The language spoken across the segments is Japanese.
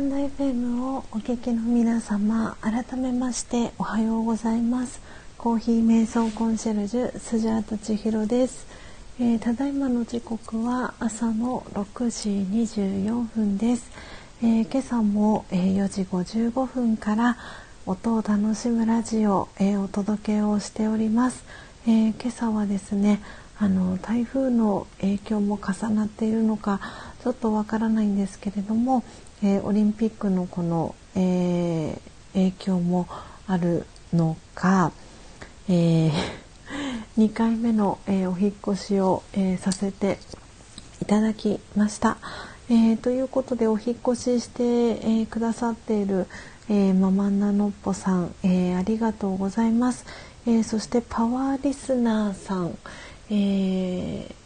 タンド FM をお聞きの皆様改めましておはようございます。コーヒー瞑想コンシェルジュスジャータ千尋です、えー、ただいまの時刻は朝の6時24分です、えー、今朝も、えー、4時55分から音を楽しむラジオ、えお届けをしております、え今朝はですねあの台風の影響も重なっているのかちょっとわからないんですけれども、えー、オリンピックのこの、えー、影響もあるのか、えー、2回目の、えお引越しを、えさせていただきました。えということでお引越しして、えくださっている、えママンナノッポさん、えありがとうございます。えそしてパワーリスナーさん、えー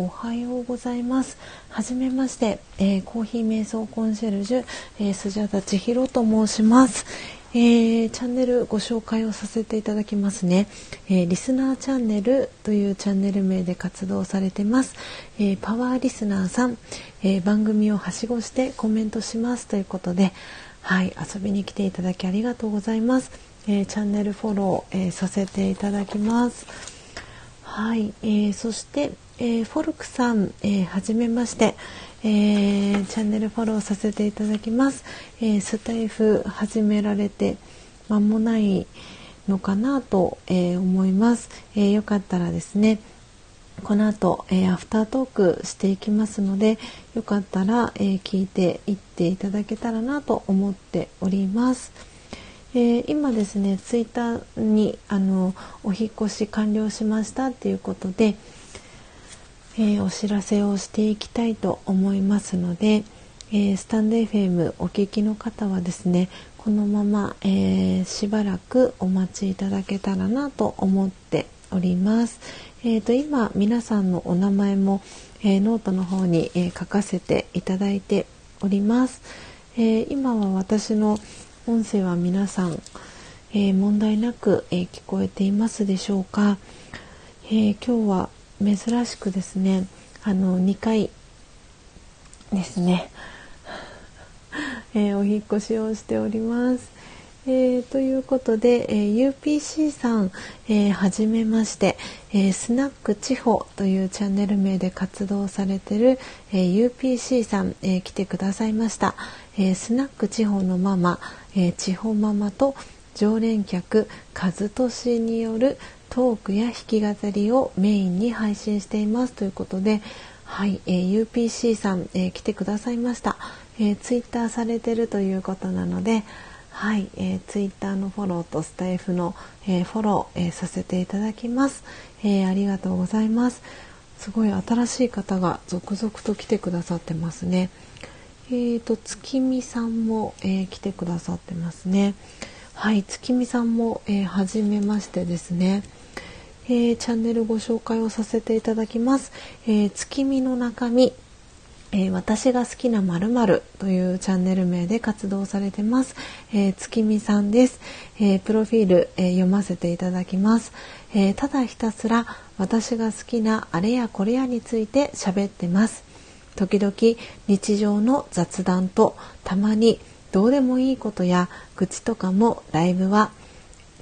おはようございます。はじめまして、えー、コーヒー瞑想コンシェルジュ、えー、スジャタ千尋と申します、えー、チャンネルご紹介をさせていただきますね、えリスナーチャンネルというチャンネル名で活動されてます、えパワーリスナーさん、え番組をはしごしてコメントします。ということではい遊びに来ていただきありがとうございます、えチャンネルフォロー、えさせていただきます。はい、えー、そしてえー、フォルクさん、えー、はじめまして、えー、チャンネルフォローさせていただきます、えー、スタイフ始められて間もないのかなと、え思います、えよかったらですねこの後、えアフタートークしていきますのでよかったら、え聞いていっていただけたらなと思っております。えー、今ですねツイッターにあのお引越し完了しましたっていうことで、えー、お知らせをしていきたいと思いますので、えー、スタンド FM お聞きの方はですねこのまま、えー、しばらくお待ちいただけたらなと思っております。えーと、今皆さんのお名前も、えー、ノートの方に、え書かせていただいております。え今は私の音声は皆さん、え問題なく、え聞こえていますでしょうか。え今日は珍しくですねあの2回ですね、えー、お引越しをしております。えー、ということで、えー、UPC さん、えー、はじめまして、えスナック地方というチャンネル名で活動されてる、え UPC さん、え来てくださいました、えスナック地方のママ、え地方ママと常連客和俊によるトークや弾き語りをメインに配信していますということで、はい、えー、UPC さん、えー、来てくださいました、えー、ツイッターされてるということなので、はい、えー、ツイッターのフォローとスタイフの、えー、フォロー、えー、させていただきます、えー、ありがとうございます。すごい新しい方が続々と来てくださってますね。えーと月見さんも、えー、来てくださってますね。はい月見さんも、えー、初めましてですね。えー、チャンネルご紹介をさせていただきます。えー、月見の中身、えー、私が好きな〇〇というチャンネル名で活動されてます。えー、月見さんです。えー、プロフィール、え読ませていただきます、えただひたすら私が好きなあれやこれやについて喋ってます。時々日常の雑談とたまにどうでもいいことや愚痴とかもライブは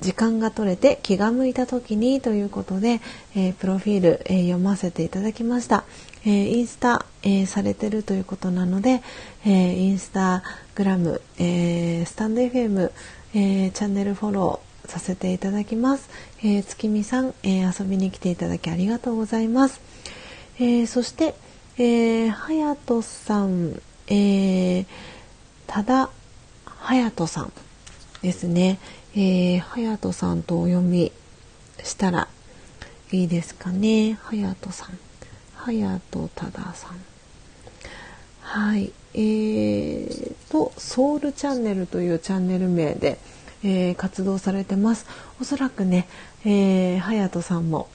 時間が取れて気が向いた時にということで、えー、プロフィール、えー、読ませていただきました、えー、インスタ、えされてるということなので、えインスタグラム、えスタンド FM、えチャンネルフォローさせていただきます、え月見さん、え遊びに来ていただきありがとうございます、えそして、えはやとさん、えただはやとさん。ですね、えー、はやとさんとお読みしたらいいですかね。はやとさん。はやとたださん。はい。えーと、ソウルチャンネルというチャンネル名で、えー、活動されてます。おそらくね、えー、はやとさんも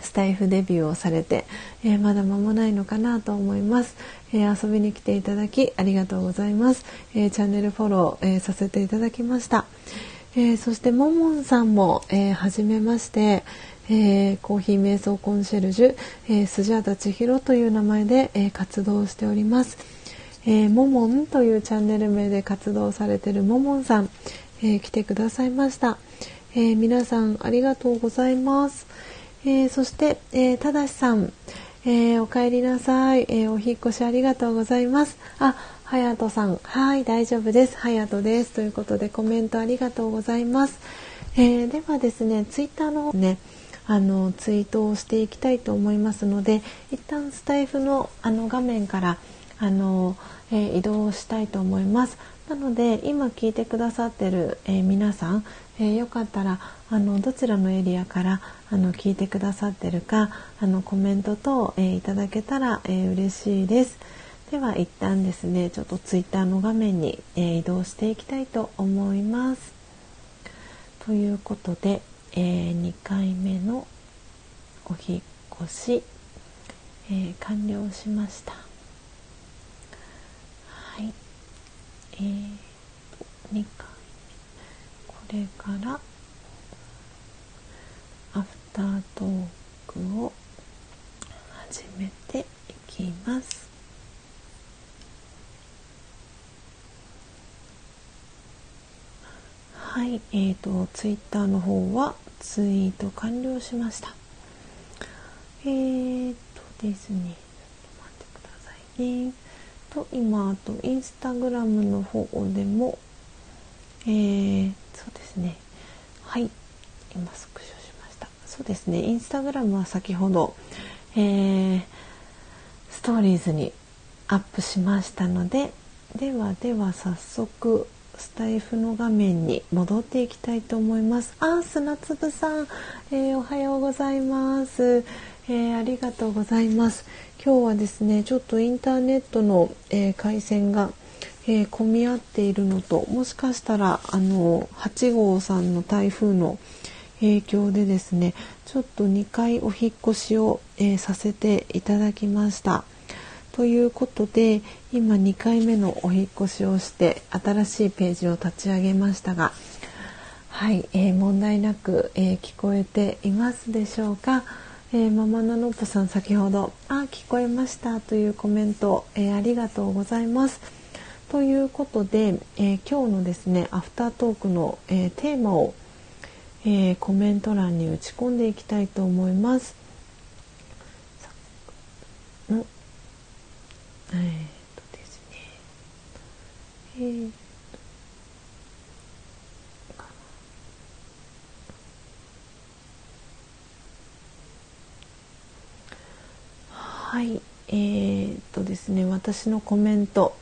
スタイフデビューをされて、えー、まだ間もないのかなと思います、えー、遊びに来ていただきありがとうございます、えー、チャンネルフォロー、えさせていただきました、えー、そしてももんさんも、えー、初めまして、えー、コーヒー瞑想コンシェルジュ、えー、スジャータ千尋という名前で、えー、活動しております、えー、ももんというチャンネル名で活動されているももんさん、えー、来てくださいました、えー、皆さんありがとうございます、えそして、えただしさん、えお帰りなさい、えお引越しありがとうございます。あはやとさん。はい大丈夫です。はやとです。ということでコメントありがとうございます、えではですねツイッターのねあのツイートをしていきたいと思いますので一旦スタイフのあの画面からあの、えー、移動したいと思います。なので今聞いてくださってる、えー、皆さん、えー、よかったらあのどちらのエリアからあの聞いてくださってるかあのコメント等、えー、いただけたら、えー、嬉しいです。では一旦ですねちょっとツイッターの画面に、え、移動していきたいと思います。ということで、え、2回目のお引越し、え、完了しましたはいえー、2回目これからアフタートークを始めていきますはい、えーと、ツイッターの方はツイート完了しました。えーとですね、ちょっと待ってくださいね。と、今、あと、インスタグラムの方でも、えー、そうですね。はい、今スクショしました。そうですね、インスタグラムは先ほど、えー、ストーリーズにアップしましたので、ではでは早速スタイフの画面に戻っていきたいと思います。あ、砂粒さん、えー、おはようございます、えー、ありがとうございます。今日はですね、ちょっとインターネットの、えー、回線が、えー、混み合っているのと、もしかしたらあの8号さんの台風の影響でですね、ちょっと2回お引越しを、えさせていただきました。ということで今2回目のお引越しをして新しいページを立ち上げましたがはい、え、問題なく、え、聞こえていますでしょうか、えー、ママナノッポさん先ほど「あ聞こえました」というコメント、えありがとうございます。ということで、え今日のですねアフタートークの、えテーマを、えコメント欄に打ち込んでいきたいと思います。えー、っとですねえー、はいえー、っとですね私のコメント。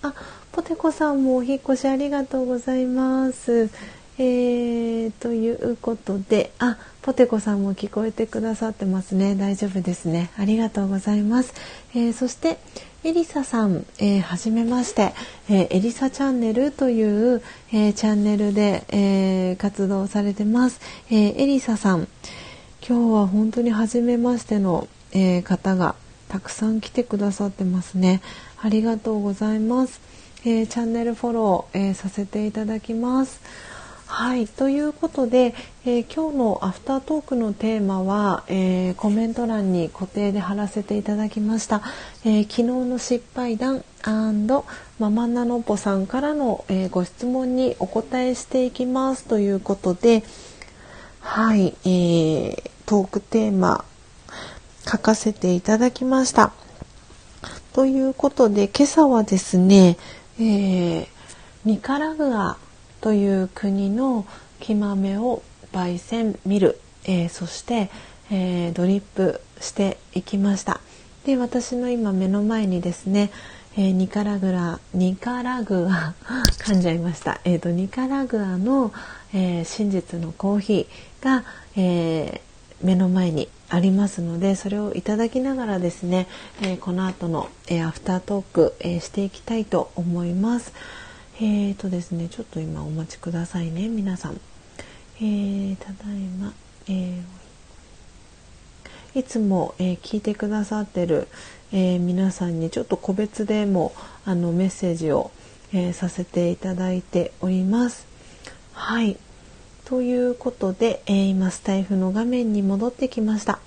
あポテコさんもお引越しありがとうございます。えー、ということであポテコさんも聞こえてくださってますね。大丈夫ですね。ありがとうございます、えー、そしてエリサさん、えー、はじめまして、えー、エリサチャンネルという、えー、チャンネルで、え活動されてます、えエリサさん。今日は本当に初めましての、え方がたくさん来てくださってますね。ありがとうございます、えチャンネルフォロー、えさせていただきます。はい。ということで、えー、今日のアフタートークのテーマは、えー、コメント欄に固定で貼らせていただきました、えー、昨日の失敗談ママナノポさんからの、えご質問にお答えしていきます。ということではい、えー、トークテーマ書かせていただきました。ということで今朝はですね、えーニカラグアという国の木豆を焙煎見る、えー、そして、えー、ドリップしていきました。で私の今目の前にですね、えー、ニカラグラニカラグア 噛んじゃいました、えーと、ニカラグアの、え真実のコーヒーが、え目の前にありますのでそれをいただきながらですね、えこの後の、えアフタートーク、えしていきたいと思います。えーとですね、ちょっと今お待ちくださいね、皆さん。えー、ただいま、えー、いつも、えー、聞いてくださってる、えー、皆さんにちょっと個別でもあのメッセージを、えさせていただいております。はい。ということで、え今スタイフの画面に戻ってきました。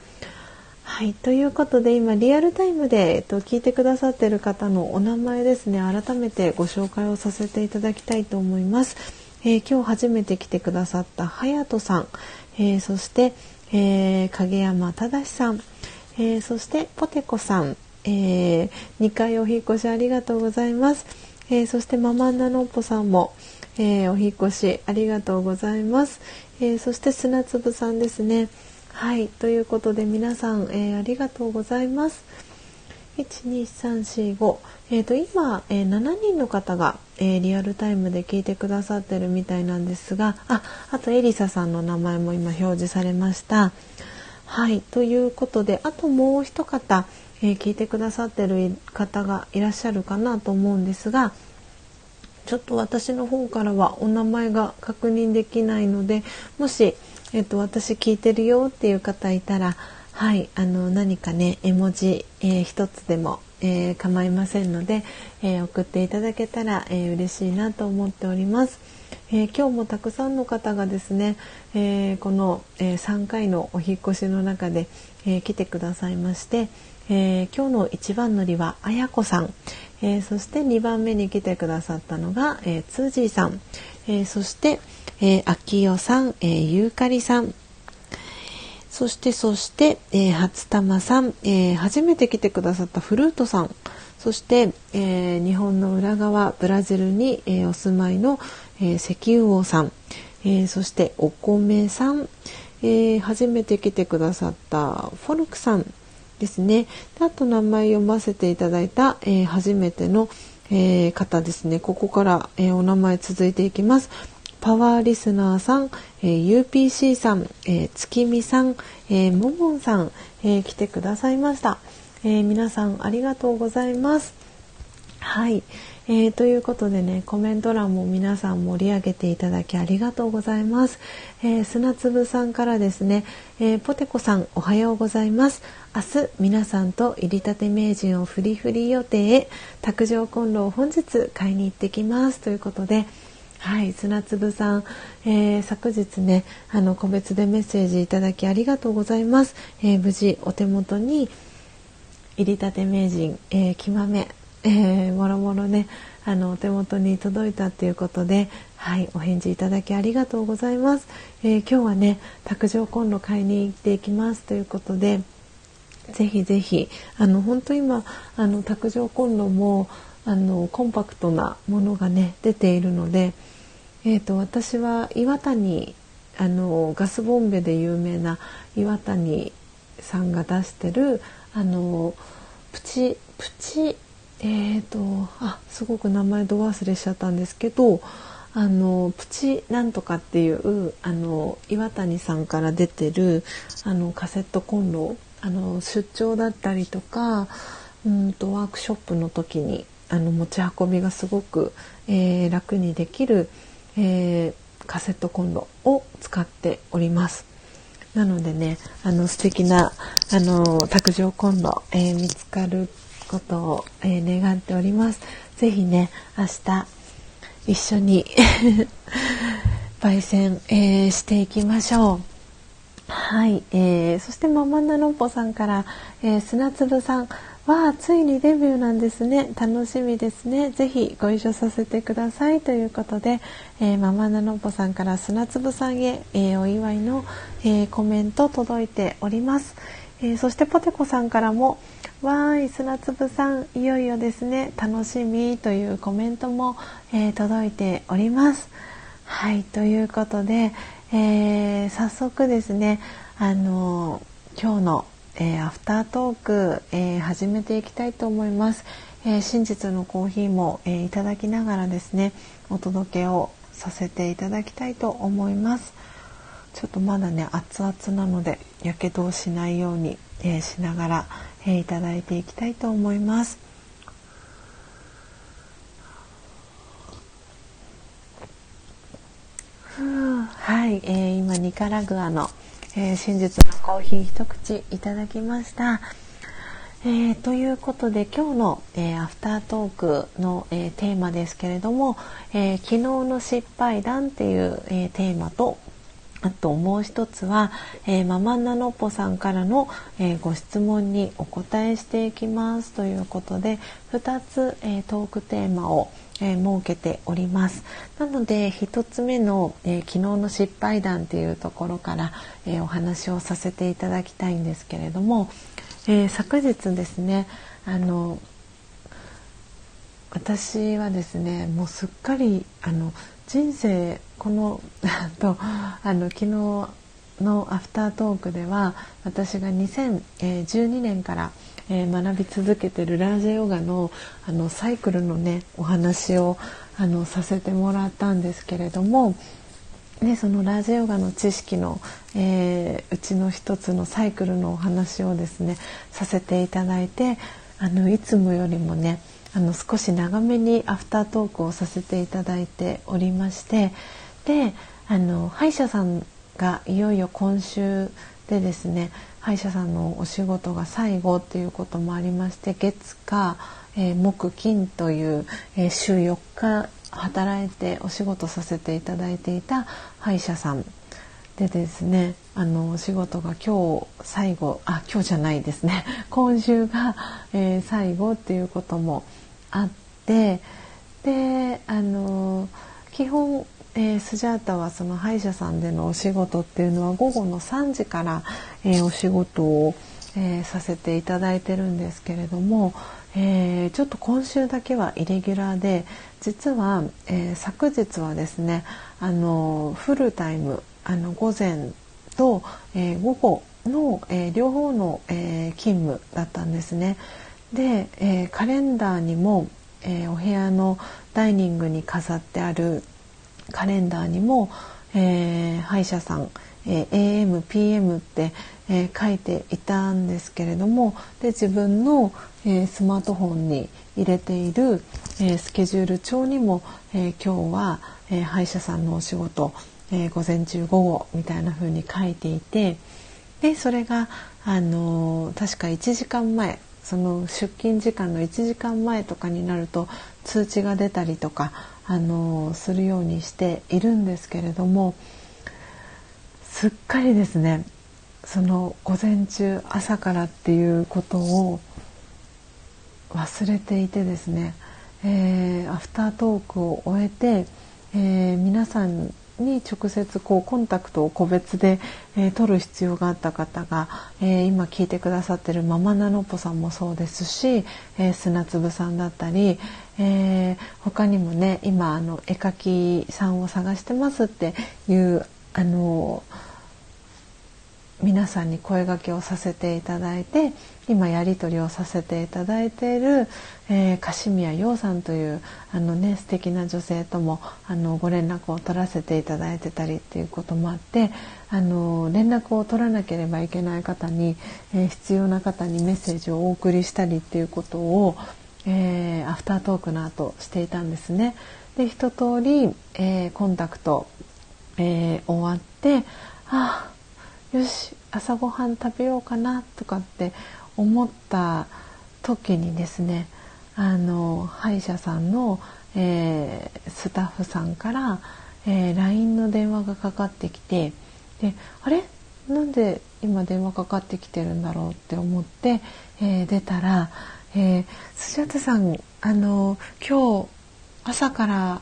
はい、ということで今リアルタイムで、えっと、聞いてくださっている方のお名前ですね改めてご紹介をさせていただきたいと思います。えー、今日初めて来てくださった隼人さん、えー、そして、えー、影山正さん、えそしてポテコさん、え2回お引越しありがとうございます。えそしてママンナノッポさんも、えお引越しありがとうございます。えそして砂粒さんですね。はい、ということで皆さん、えありがとうございます。12345えーと、今、えー、7人の方が、えー、リアルタイムで聞いてくださってるみたいなんですがああとエリサさんの名前も今表示されました。はいということであともう一方、えー、聞いてくださってる方がいらっしゃるかなと思うんですがちょっと私の方からはお名前が確認できないのでもし、えーと私聞いてるよっていう方いたらはい、あの何かね絵文字、えー、一つでも、えー、構いませんので、えー、送っていただけたら、えー、嬉しいなと思っております。え今日もたくさんの方がですね、えこの、え3回のお引越しの中で、え来てくださいまして、え今日の一番乗りはあやこさん、えそして2番目に来てくださったのが、えー、ツージーさん、えそして、えー、あきよさん、えゆうかりさん。そしてそして、えー、初玉さん、えー、初めて来てくださったフルートさん。そして、えー、日本の裏側ブラジルに、えー、お住まいの、えー、石油王さん、えー、そしてお米さん、えー、初めて来てくださったフォルクさん。ですね。であと名前読ませていただいた、えー、初めての、えー、方ですね。ここから、えー、お名前続いていきます。パワーリスナーさん、えー、UPC さん、えー、月見さん、えー、ももんさん、えー、来てくださいました、えー、皆さんありがとうございます。はい、えー、ということでねコメント欄も皆さん盛り上げていただきありがとうございます、えー、砂粒さんからですね、えー、ポテコさんおはようございます。明日皆さんと入りたて名人をフリフリ予定へ卓上コンロを本日買いに行ってきます。ということではい、砂粒さん、えー、昨日ねあの個別でメッセージいただきありがとうございます。えー、無事お手元に入りたて名人、えー、きまめ、えー、もろもろねあのお手元に届いたっていうことで、はい、お返事いただきありがとうございます。えー、今日はね卓上コンロ買いに行っていきますということで。ぜひぜひあの本当今あの卓上コンロもあのコンパクトなものがね出ているのでえーと、私は岩谷あのガスボンベで有名な岩谷さんが出してるあのプチプチえーとあすごく名前ど忘れしちゃったんですけどあのプチなんとかっていうあの岩谷さんから出てるあのカセットコンロあの出張だったりとかうんとワークショップの時にあの持ち運びがすごく、えー、楽にできるえー、カセットコンロを使っております。なのでね、あの素敵なあの卓上コンロ、えー、見つかることを、えー、願っております。ぜひね、明日一緒に 焙煎、えー、していきましょう。はい、えー、そしてママナロンポさんから、えー、砂粒さんわあついにデビューなんですね楽しみですねぜひご一緒させてくださいということで、えー、ママナノポさんから砂粒さんへ、えー、お祝いの、えー、コメント届いております、えそしてポテコさんからもわーい砂粒さんいよいよですね。楽しみというコメントも、え届いております。はいということで、え早速ですねあの今日のえー、アフタートーク、えー、始めていきたいと思います、えー、真実のコーヒーも、えいただきながらですねお届けをさせていただきたいと思います。ちょっとまだね熱々なのでやけどをしないように、えしながら、えいただいていきたいと思いますはい、えー、今ニカラグアのえー、真実のコーヒー一口いただきました。えー、ということで今日の、えー、アフタートークの、えー、テーマですけれども、え昨日の失敗談っていう、えテーマとあともう一つは、えー、ママナノポさんからの、えー、ご質問にお答えしていきますということで2つ、えー、トークテーマを、え設けております。なので1つ目の、え昨日の失敗談っていうところから、えお話をさせていただきたいんですけれども、え昨日ですねあの私はですねもうすっかりあの人生この とあの昨日のアフタートークでは私が2012年から、学び続けてるラージェヨガのあのサイクルのねお話をあのさせてもらったんですけれどもでそのラージェヨガの知識の、えー、うちの一つのサイクルのお話をですねさせていただいてあのいつもよりもねあの少し長めにアフタートークをさせていただいておりましてであの歯医者さんがいよいよ今週でですね歯医者さんのお仕事が最後っていうこともありまして月火、えー、木金という、えー、週4日働いてお仕事させていただいていた歯医者さんでですねあのお仕事が今日最後あ今日じゃないですね。今週が、えー、最後っていうこともあってであの基本、えー、スジャータはその歯医者さんでのお仕事っていうのは午後の3時から、えー、お仕事を、えー、させていただいてるんですけれども、えちょっと今週だけはイレギュラーで実は、え昨日はですねあのフルタイムあの午前と、え午後の、え両方の、え勤務だったんですね。で、え、カレンダーにも、え、お部屋のダイニングに飾ってあるカレンダーにも、えー、歯医者さん、え AMPM って、え書いていたんですけれどもで自分の、えスマートフォンに入れている、えスケジュール帳にも、え今日は、え歯医者さんのお仕事、え午前中午後みたいな風に書いていてでそれが、あの確か1時間前その出勤時間の1時間前とかになると通知が出たりとかあのするようにしているんですけれどもすっかりですねその午前中朝からっていうことを忘れていてですね、えー、アフタートークを終えて、えー、皆さんに直接こうコンタクトを個別で、えー、取る必要があった方が、えー、今聞いてくださってるママナノポさんもそうですし、えー、砂粒さんだったり、えー、他にもね今あの絵描きさんを探してますっていうあの皆さんに声がけをさせていただいて今やり取りをさせていただいている、えー、樫宮陽さんというあの、ね、素敵な女性ともあのご連絡を取らせていただいてたりっていうこともあってあの連絡を取らなければいけない方に、えー、必要な方にメッセージをお送りしたりっていうことを、えー、アフタートークの後していたんですね。で一通り、えー、コンタクト、えー、終わってあよし朝ごはん食べようかなとかって思った時にですねあの歯医者さんの、えー、スタッフさんから、えー、LINE の電話がかかってきてであれ？なんで今電話かかってきてるんだろうって思って、えー、出たら、えー、スジャタさんあの今日朝からっ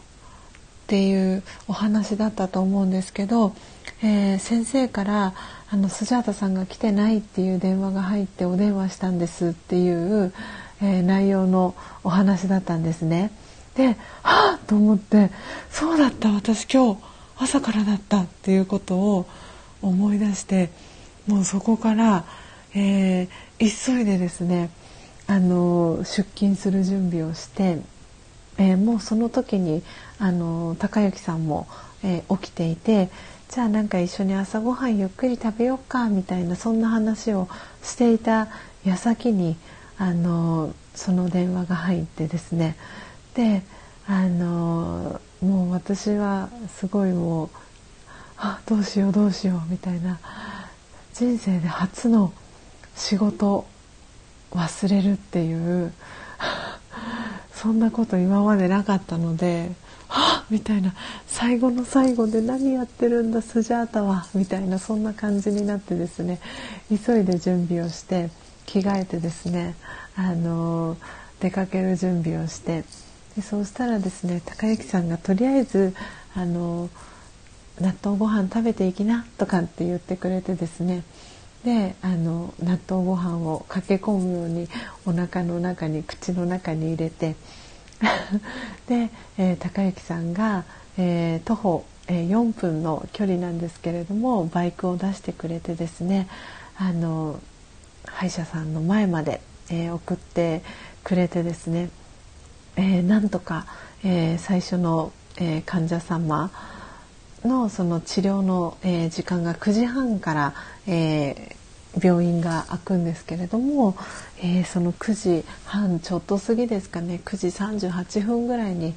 ていうお話だったと思うんですけど、えー、先生からあのスジャータさんが来てないっていう電話が入ってお電話したんですっていう、えー、内容のお話だったんですね。ではあと思ってそうだった私今日朝からだったっていうことを思い出してもうそこから、えー、急いでですねあの出勤する準備をして、えー、もうその時にあの高之さんも、えー、起きていてじゃあなんか一緒に朝ごはんゆっくり食べようかみたいなそんな話をしていた矢先にあのその電話が入ってですねであのもう私はすごいもうあどうしようどうしようみたいな人生で初の仕事忘れるっていう そんなこと今までなかったので「!」みたいな「最後の最後で何やってるんだスジャータは。みたいなそんな感じになってですね。急いで準備をして着替えてですねあの出かける準備をして。でそうしたらですね高之さんがとりあえずあの納豆ご飯食べていきなとかって言ってくれてですね。であの納豆ご飯を駆け込むようにお腹の中に口の中に入れて。で、えー、高之さんが、えー、徒歩、えー、4分の距離なんですけれどもバイクを出してくれてですねあの歯医者さんの前まで、えー、送ってくれてですね、え、なんとか、え、最初の、え、患者様のその治療の、え、時間が9時半から、えー、病院が開くんですけれども、えー、その9時半ちょっと過ぎですかね9時38分ぐらいに、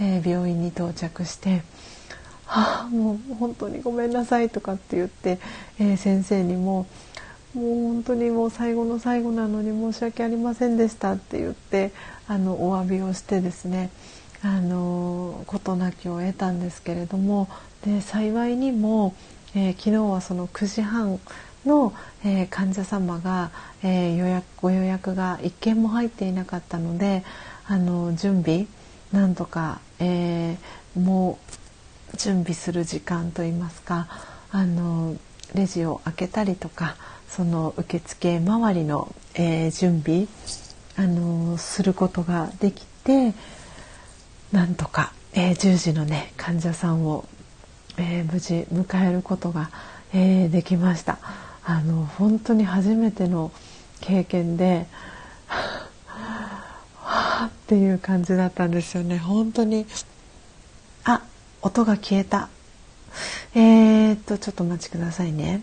えー、病院に到着して「はあもう本当にごめんなさい」とかって言って、えー、先生にも「もう本当にもう最後の最後なのに申し訳ありませんでした」って言ってあのお詫びをしてですねあの事なきを得たんですけれどもで幸いにも、え、昨日はその9時半の、えー、患者様が、えー、予約ご予約が1件も入っていなかったのであの準備なんとか、えー、もう準備する時間といいますかあのレジを開けたりとかその受付周りの、え、準備あのすることができてなんとか、え、10時のね患者さんを、え、無事迎えることが、え、できました。あの本当に初めての経験ではあっていう感じだったんですよね。本当にあ音が消えた。えー、っとちょっとお待ちくださいね。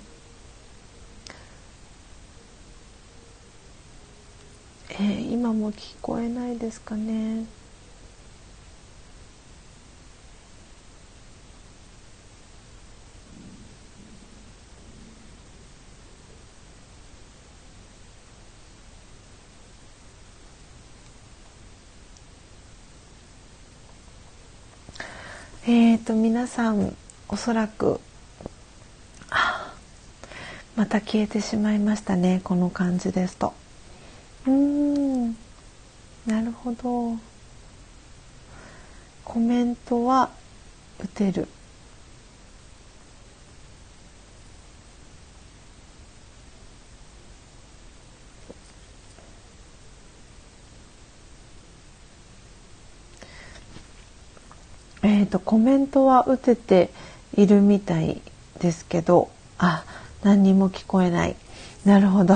えー、今も聞こえないですかねえーと皆さんおそらくまた消えてしまいましたねこの感じですと。うんなるほど。コメントは打てる。と、コメントは打てているみたいですけどあ何にも聞こえない。なるほど。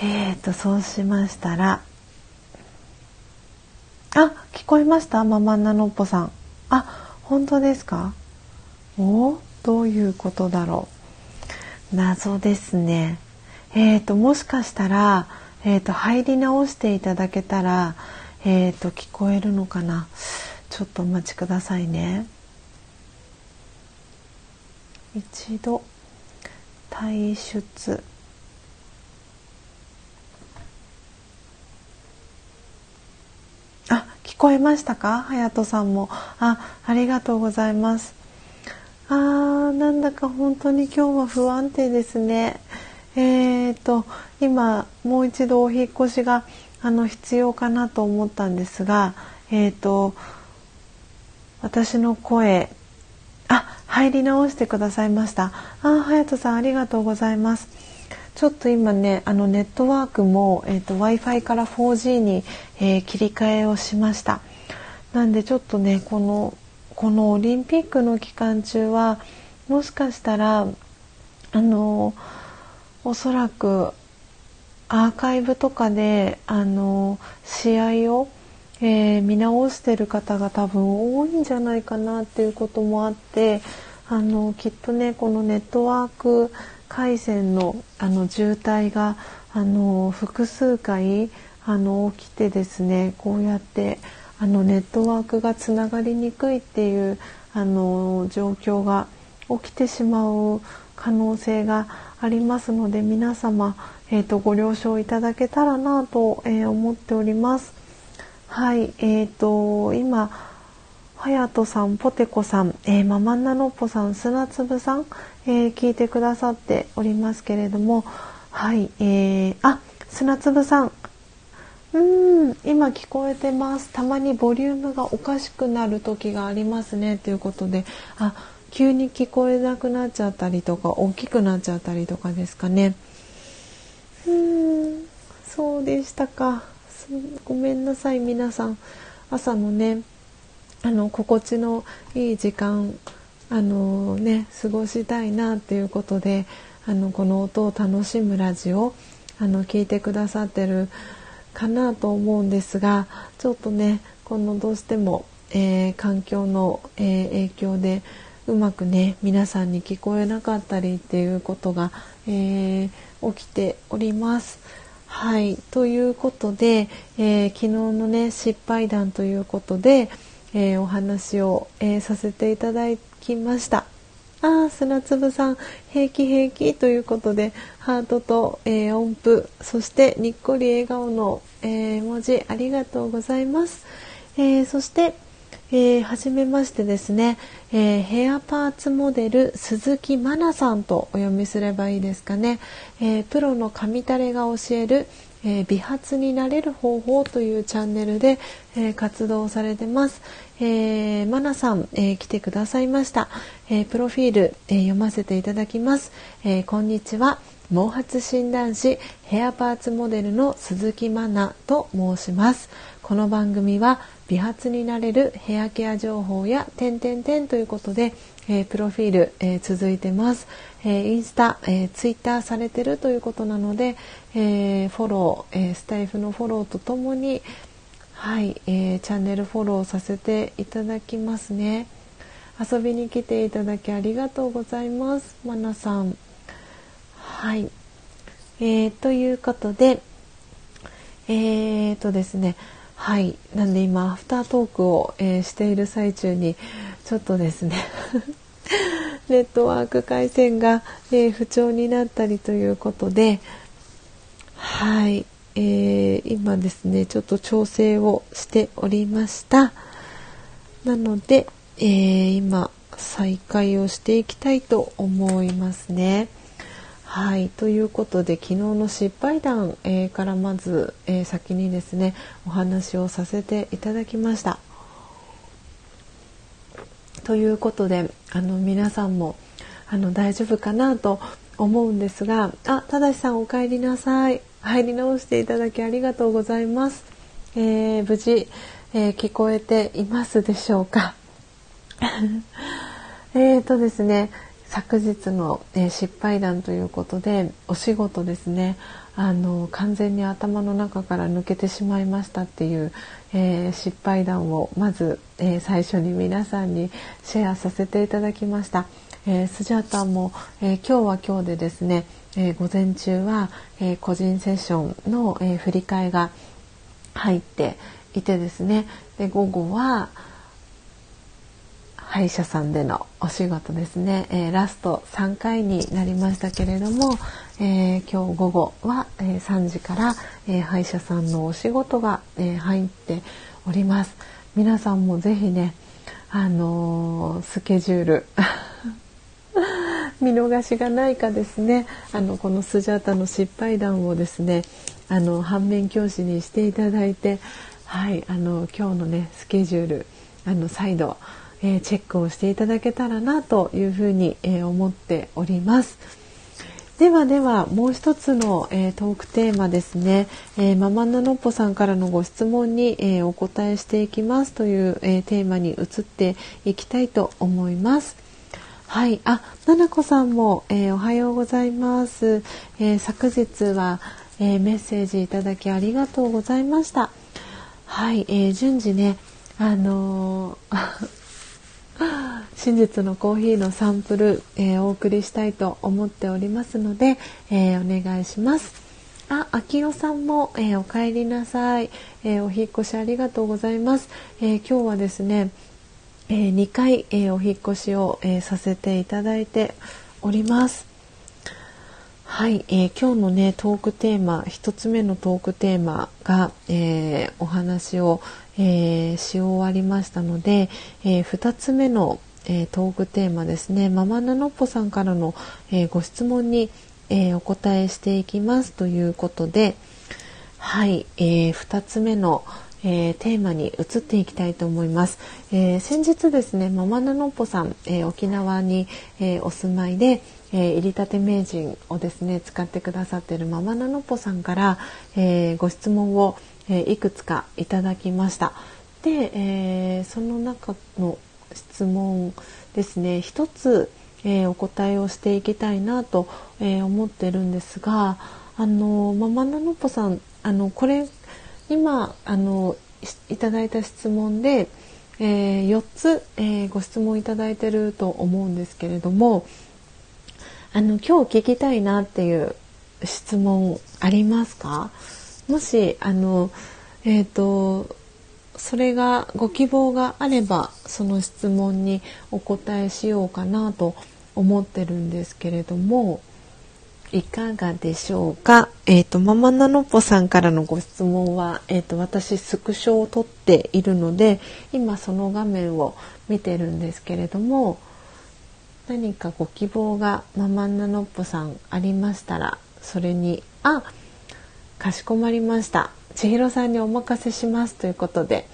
えーとそうしましたらあ聞こえました？ママナノッポさん。あ本当ですか？おどういうことだろう。謎ですね。えーともしかしたら、えーと入り直していただけたらえーと聞こえるのかな。ちょっとお待ちくださいね。一度退出。あ聞こえましたか？隼人さんも。あありがとうございます。あーなんだか本当に今日は不安定ですね。えーと今もう一度お引越しがあの必要かなと思ったんですがえーと私の声。あ入り直してくださいました。あ隼人さんありがとうございます。ちょっと今ねあのネットワークも、えーと、Wi-Fi から 4G に、えー、切り替えをしました。なんでちょっとねこのこのオリンピックの期間中はもしかしたらあのおそらくアーカイブとかであの試合をえー、見直してる方が多分多いんじゃないかなっていうこともあってあのきっとねこのネットワーク回線のあの渋滞があの複数回あの起きてですねこうやってあのネットワークがつながりにくいっていうあの状況が起きてしまう可能性がありますので皆様、えーと、ご了承いただけたらなと、えー、思っております。はい、えーと、今はやとさん、ポテコさん、えー、ママンナノッポさん、砂粒さん、えー、聞いてくださっておりますけれども、はい、えー、あ、砂粒さん、うん、今聞こえてます。たまにボリュームがおかしくなる時がありますねということで、あ、急に聞こえなくなっちゃったりとか、大きくなっちゃったりとかですかね。うん、そうでしたか。ごめんなさい皆さん。朝のねあの心地のいい時間あのね過ごしたいなっていうことであのこの音を楽しむラジオあの聞いてくださってるかなと思うんですがちょっとねこのどうしても、えー、環境の、えー、影響でうまくね皆さんに聞こえなかったりっていうことが、えー、起きております。はいということで、え昨日のね失敗談ということで、えー、お話を、えー、させていただきました。ああ、砂粒さん、平気平気ということで、ハートと、え、音符、そしてにっこり笑顔の、え、文字、ありがとうございます。え、そして、えー、はじめましてですね、えー、ヘアパーツモデル鈴木真奈さんとお読みすればいいですかね、えー、プロの髪タレが教える、えー、美髪になれる方法というチャンネルで、えー、活動されてます。えー、マナさん、えー、来てくださいました。えー、プロフィール、え読ませていただきます。えこんにちは。毛髪診断士ヘアパーツモデルの鈴木マナと申します。この番組は美髪になれるヘアケア情報や点々点ということで、えプロフィール、え続いてます。えインスタ、えツイッターされてるということなので、えフォロー、えスタイフのフォローとともにはい、えー、チャンネルフォローさせていただきますね。遊びに来ていただきありがとうございます。まなさん。はい。えー、ということでえー、とですねはい。なんで今アフタートークを、えー、している最中にちょっとですね ネットワーク回線が、えー、不調になったりということではい、えー、今ですねちょっと調整をしておりました。なので、えー、今再開をしていきたいと思いますね。はいということで昨日の失敗談、えー、からまず、えー、先にですねお話をさせていただきました。ということであの皆さんもあの大丈夫かなと思うんですがあただしさんお帰りなさい。入り直していただきありがとうございます、えー、無事、え、聞こえていますでしょうか。えっとですね昨日の、えー、失敗談ということでお仕事ですねあの完全に頭の中から抜けてしまいましたっていう、えー、失敗談をまず、えー、最初に皆さんにシェアさせていただきました。えー、スジャータも、え今日は今日でですね、え午前中は、え個人セッションの、え振り替えが入っていてですねで午後は歯医者さんでのお仕事ですね、えー、ラスト3回になりましたけれども、えー、今日午後は、えー、3時から、え歯医者さんのお仕事が、え入っております。皆さんもぜひねあのスケジュール 見逃しがないかですね。あのこのスジャータの失敗談をですねあの反面教師にしていただいてはいあの今日のねスケジュールあの再度、えー、チェックをしていただけたらなというふうに、えー、思っております。ではではもう一つの、えー、トークテーマですね、えー、ママナノッポさんからのご質問に、えー、お答えしていきますという、えテーマに移っていきたいと思います。はい、あ、ななこさんも、えー、おはようございます。えー、昨日は、えー、メッセージいただきありがとうございました。はい、え順次ね、あの 真実のコーヒーのサンプル、えお送りしたいと思っておりますので、えお願いします。あ、あきおさんも、えお帰りなさい、えお引越しありがとうございます。え今日はですね、えー、2回、えー、お引越しを、えー、させていただいております。はい、えー、今日のねトークテーマ一つ目のトークテーマが、えー、お話を、えー、し終わりましたので、えー、2つ目の、えー、トークテーマですねママナノッポさんからの、えー、ご質問に、えー、お答えしていきますということではい、えー、2つ目の、えー、テーマに移っていきたいと思います。えー、先日ですねママナノッポさん、えー、沖縄に、えお住まいで、え入りたて名人をですね使ってくださっているママナノッポさんから、えご質問を、えいくつかいただきました。で、えその中の質問ですね一つ、えーお答えをしていきたいなと、え思ってるんですがあのママナノポさんあのこれ今あのいただいた質問で、え、4つ、えー、ご質問いただいてると思うんですけれどもあの今日聞きたいなっていう質問ありますか？もしあのえっ、ー、とそれがご希望があればその質問にお答えしようかなと思ってるんですけれどもいかがでしょうか？え、ー、と、ママナノポさんからのご質問は、えっ、ー、と、私、スクショを撮っているので、今その画面を見てるんですけれども、何かご希望がママナノポさんありましたら、それに、あ、かしこまりました。千尋さんにお任せしますということで、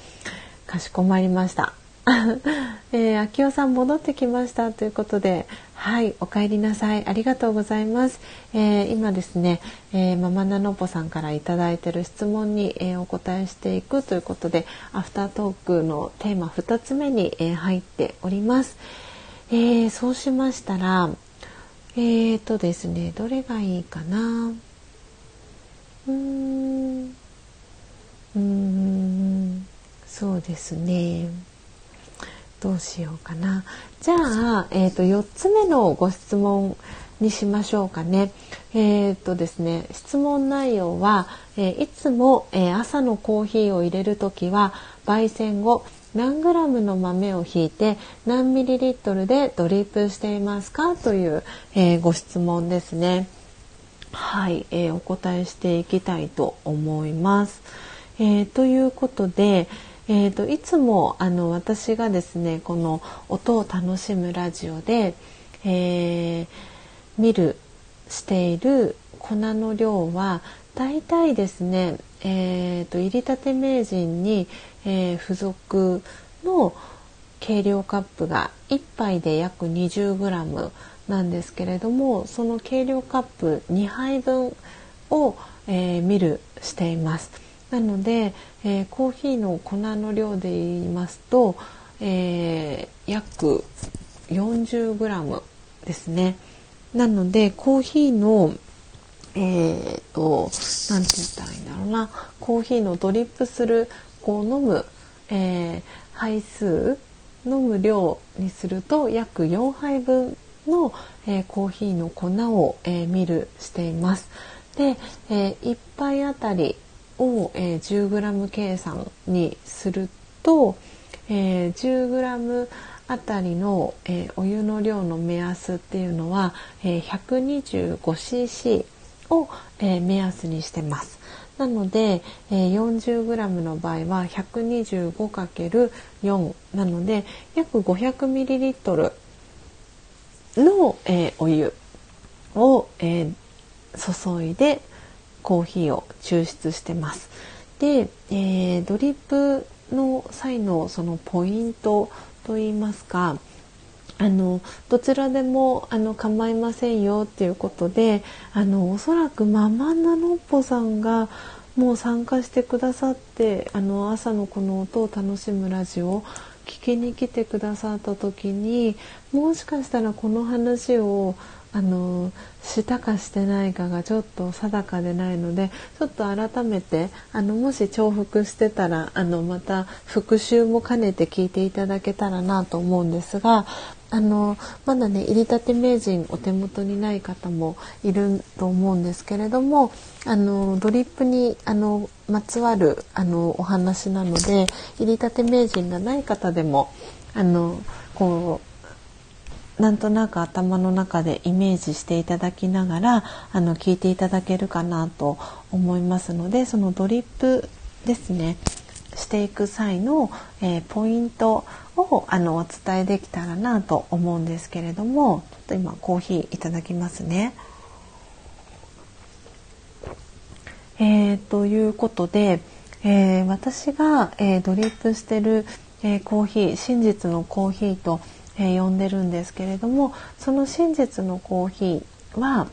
かしこまりました。えー、秋代さん戻ってきましたということで、はい、お帰りなさい。ありがとうございます。えー、今ですね、えー、ママナノポさんからいただいている質問に、えー、お答えしていくということで、アフタートークのテーマ2つ目に、え入っております。えそうしましたら、えーとですね、どれがいいかな。うーん、うん、そうですね。どうしようかな。じゃあ、えーと、4つ目のご質問にしましょうかね。えーとですね、質問内容は、えー、いつも、えー、朝のコーヒーを入れる時は焙煎後何グラムの豆をひいて何ミリリットルでドリップしていますか？という、えー、ご質問ですね。はい、えお答えしていきたいと思います。えということで、えーと、いつもあの私がですねこの音を楽しむラジオで、えー、見るしている粉の量はだいたいですね、えーと、入りたて名人に、え、付属の計量カップが1杯で約 20g なんですけれどもその計量カップ2杯分を、えー、ミルしています。なので、えー、コーヒーの粉の量で言いますと、えー、約 40g ですね。なのでコーヒーのえーと、なんて言ったらいいんだろうなコーヒーのドリップするこう飲む、えー、杯数飲む量にすると約4杯分の、えー、コーヒーの粉を、えー、ミルしています。で、えー、1杯あたりを、えー、10g 計算にすると、えー、10g あたりの、えー、お湯の量の目安っていうのは、えー、125cc を、えー、目安にしてます。なので、えー、40g の場合は 125×4 なので約 500ml の、えー、お湯を、えー、注いでコーヒーを抽出してます。で、えー、ドリップの際のそのポイントといいますかあのどちらでもあの構いませんよっていうことであのおそらくママナノッポさんがもう参加してくださってあの朝のこの音を楽しむラジオ聞きに来てくださった時にもしかしたらこの話をあのしたかしてないかがちょっと定かでないのでちょっと改めてあのもし重複してたらあのまた復習も兼ねて聞いていただけたらなと思うんですがあのまだね入りたて名人お手元にない方もいると思うんですけれどもあのドリップにあのまつわるあのお話なので入りたて名人がない方でもあのこうなんとなく頭の中でイメージしていただきながらあの聞いていただけるかなと思いますのでそのドリップですねしていく際の、えー、ポイントをあのお伝えできたらなと思うんですけれどもちょっと今コーヒーいただきますね。えー、ということで、えー、私が、えー、ドリップしてる、えー、コーヒー真実のコーヒーと、えー、呼んでるんですけれどもその真実のコーヒーは、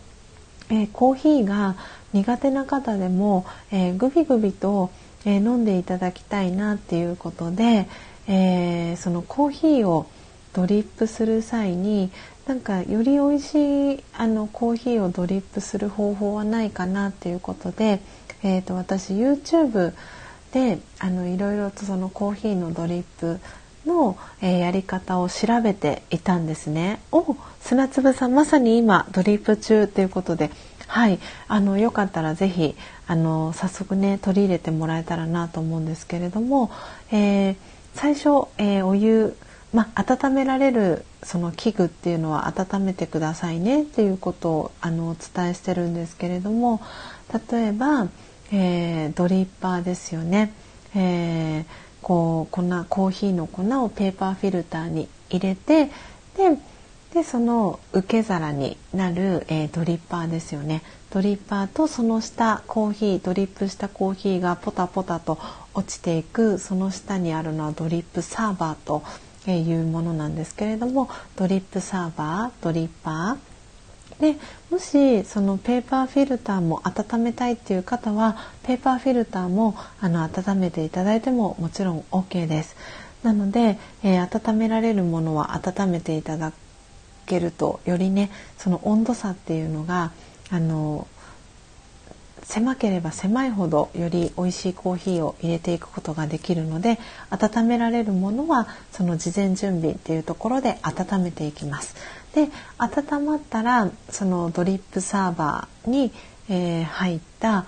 えー、コーヒーが苦手な方でも、えー、グビグビと、えー、飲んでいただきたいなっていうことで、えー、そのコーヒーをドリップする際になんかより美味しいあのコーヒーをドリップする方法はないかなっていうことで、えーと、私 YouTube であのいろいろとそのコーヒーのドリップの、えー、やり方を調べていたんですね。お砂粒さんまさに今ドリップ中ということではいあのよかったら是非あの早速ね取り入れてもらえたらなと思うんですけれども、えー、最初、えー、お湯まあ、温められるその器具っていうのは温めてくださいねっていうことをあのお伝えしてるんですけれども例えば、えー、ドリッパーですよね、えー、こう粉コーヒーの粉をペーパーフィルターに入れてででその受け皿になる、えー、ドリッパーですよね。ドリッパーとその下コーヒードリップしたコーヒーがポタポタと落ちていくその下にあるのはドリップサーバーというものなんですけれどもドリップサーバードリッパーでもしそのペーパーフィルターも温めたいっていう方はペーパーフィルターもあの温めていただいてももちろん OK です。なので、えー、温められるものは温めていただけるとよりねその温度差っていうのがあの狭ければ狭いほどより美味しいコーヒーを入れていくことができるので温められるものはその事前準備っていうところで温めていきます。で温まったらそのドリップサーバーに、えー、入った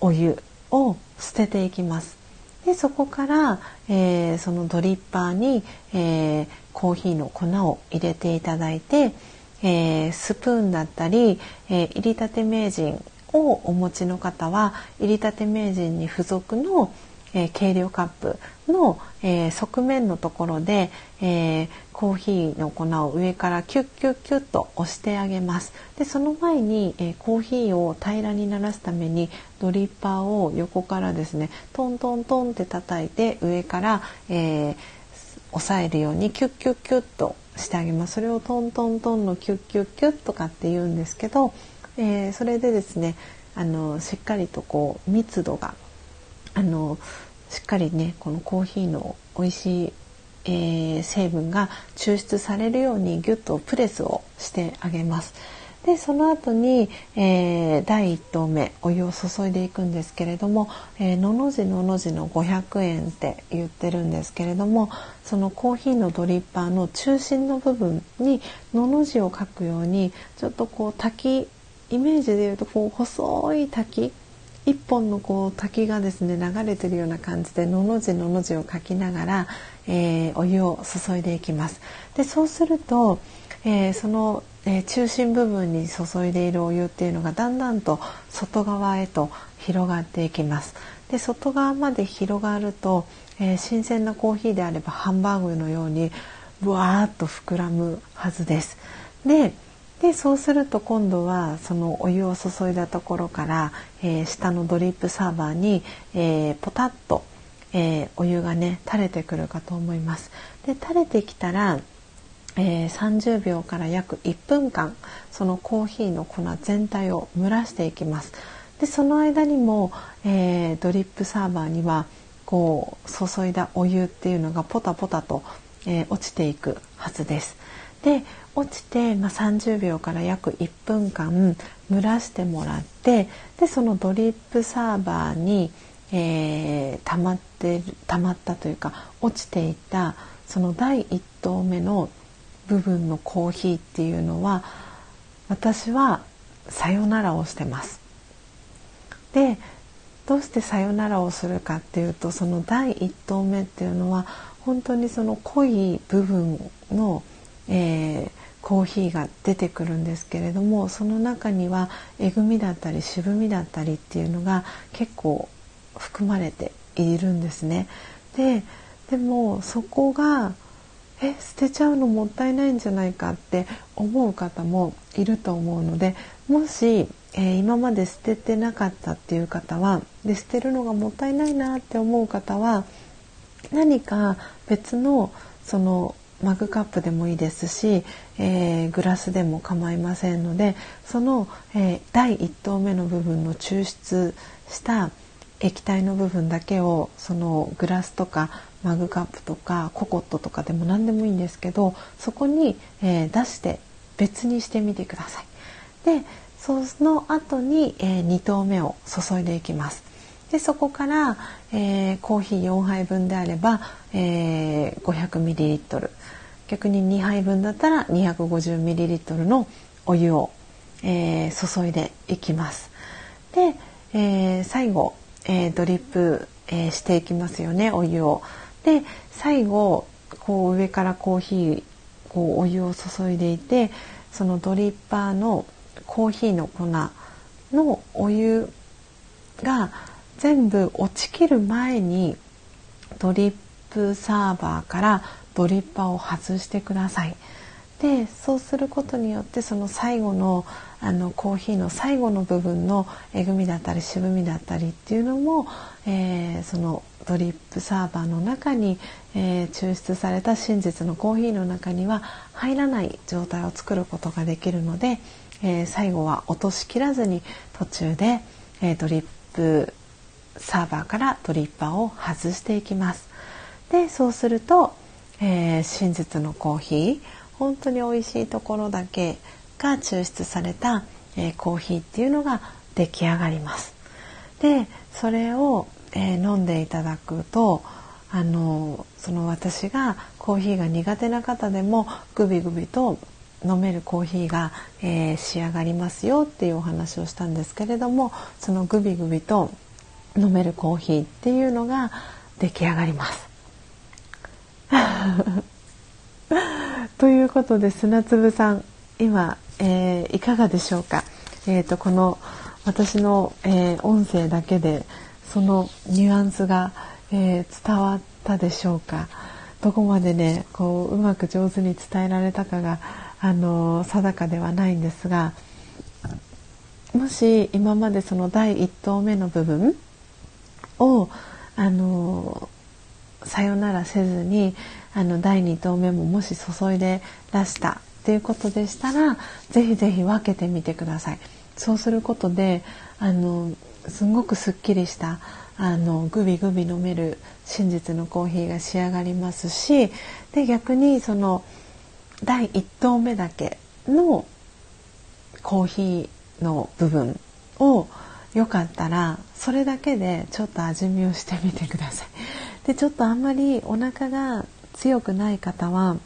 お湯を捨てていきます。でそこから、えー、そのドリッパーに、えー、コーヒーの粉を入れていただいて、えー、スプーンだったり、えー、入りたて名人をお持ちの方は入りたて名人に付属の、えー、計量カップの、えー、側面のところで、えー、コーヒーの粉を上からキュッキュッキュッと押してあげます。でその前に、えコーヒーを平らにならすためにドリッパーを横からですねトントントンって叩いて上から、え押さえるようにキュッキュッキュッとしてあげます。それをトントントンのキュッキュッキュッとかって言うんですけど、えー、それでですねあのしっかりとこう密度があのしっかりねこのコーヒーの美味しい、えー、成分が抽出されるようにギュッとプレスをしてあげます。でその後に、えー、第1投目お湯を注いでいくんですけれども「えー、のの字のの字の500円」って言ってるんですけれどもそのコーヒーのドリッパーの中心の部分にのの字を書くようにちょっとこう滝イメージでいうとこう細い滝一本のこう滝がですね流れてるような感じでのの字のの字を書きながら、えー、お湯を注いでいきます。でそうすると、えー、その、えー、中心部分に注いでいるお湯っていうのがだんだんと外側へと広がっていきます。で外側まで広がると、え新鮮なコーヒーであればハンバーグのようにブワーッと膨らむはずです。ででそうすると今度はそのお湯を注いだところから、えー、下のドリップサーバーに、えー、ポタッと、えー、お湯がね垂れてくるかと思います。で垂れてきたら、えー、30秒から約1分間そのコーヒーの粉全体を蒸らしていきます。でその間にも、え、ドリップサーバーにはこう注いだお湯っていうのがポタポタと、え、落ちていくはずです。で落ちて、まあ、30秒から約1分間蒸らしてもらってでそのドリップサーバーに、えー、溜まって溜まったというか落ちていたその第1投目の部分のコーヒーっていうのは私はさよならをしてます。でどうしてさよならをするかっていうとその第1投目っていうのは本当にその濃い部分の、えー、コーヒーが出てくるんですけれどもその中にはえぐみだったり渋みだったりっていうのが結構含まれているんですね。ででもそこがえ捨てちゃうのもったいないんじゃないかって思う方もいると思うのでもし、えー、今まで捨ててなかったっていう方はで捨てるのがもったいないなって思う方は何か別のそのマグカップでもいいですし、えー、グラスでも構いませんのでその、えー、第1投目の部分の抽出した液体の部分だけをそのグラスとかマグカップとかココットとかでも何でもいいんですけどそこに、えー、出して別にしてみてください。でその後に、えー、2投目を注いでいきます。でそこから、えー、コーヒー4杯分であれば、えー、500ml 逆に2杯分だったら 250ml のお湯を、えー、注いでいきます。で、えー、最後、えー、ドリップ、えー、していきますよねお湯を。で最後こう上からコーヒーこうお湯を注いでいてそのドリッパーのコーヒーの粉のお湯が全部落ちきる前にドリップサーバーからドリッパーを外してください。でそうすることによってその最後のあのコーヒーの最後の部分のえぐみだったり渋みだったりっていうのも、えー、そのドリップサーバーの中に、えー、抽出された真実のコーヒーの中には入らない状態を作ることができるので、えー、最後は落としきらずに途中で、えドリップサーバーからドリッパーを外していきます。でそうすると、え真実のコーヒー本当に美味しいところだけが抽出された、えー、コーヒーっていうのが出来上がります。でそれを、えー、飲んでいただくとあのその私がコーヒーが苦手な方でもグビグビと飲めるコーヒーが、えー、仕上がりますよっていうお話をしたんですけれどもそのグビグビと飲めるコーヒーっていうのが出来上がります。ということで砂粒さん今、えー、いかがでしょうか、えーと、この私の、えー、音声だけでそのニュアンスが、えー、伝わったでしょうか？どこまでねこううまく上手に伝えられたかが、あの定かではないんですがもし今までその第1投目の部分を、あのさよならせずにあの第2投目ももし注いで出したっていうことでしたらぜひぜひ分けてみてください。そうすることであのすごくすっきりしたあのグビグビ飲める真実のコーヒーが仕上がりますしで逆にその第1投目だけのコーヒーの部分をよかったらそれだけでちょっと味見をしてみてください。でちょっとあんまりお腹が強くない方は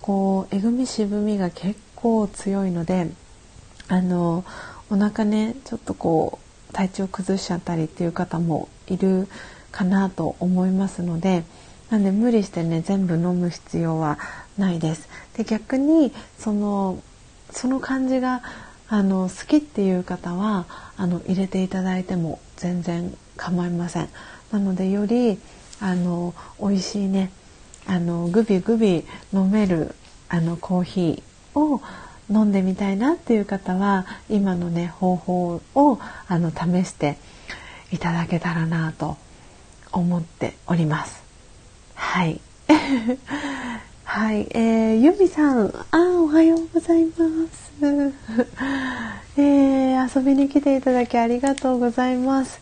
こうえぐみ渋みが結構強いのであのお腹ねちょっとこう体調崩しちゃったりっていう方もいるかなと思いますのでなんで無理してね全部飲む必要はないです。で逆にそのその感じがあの好きっていう方はあの入れていただいても全然構いません。なのでよりあの美味しいねあのグビグビ飲めるあのコーヒーを飲んでみたいなっていう方は今のね方法をあの試していただけたらなと思っております。はい。はい、えー、ゆみさん、あ、おはようございます。えー、遊びに来ていただきありがとうございます。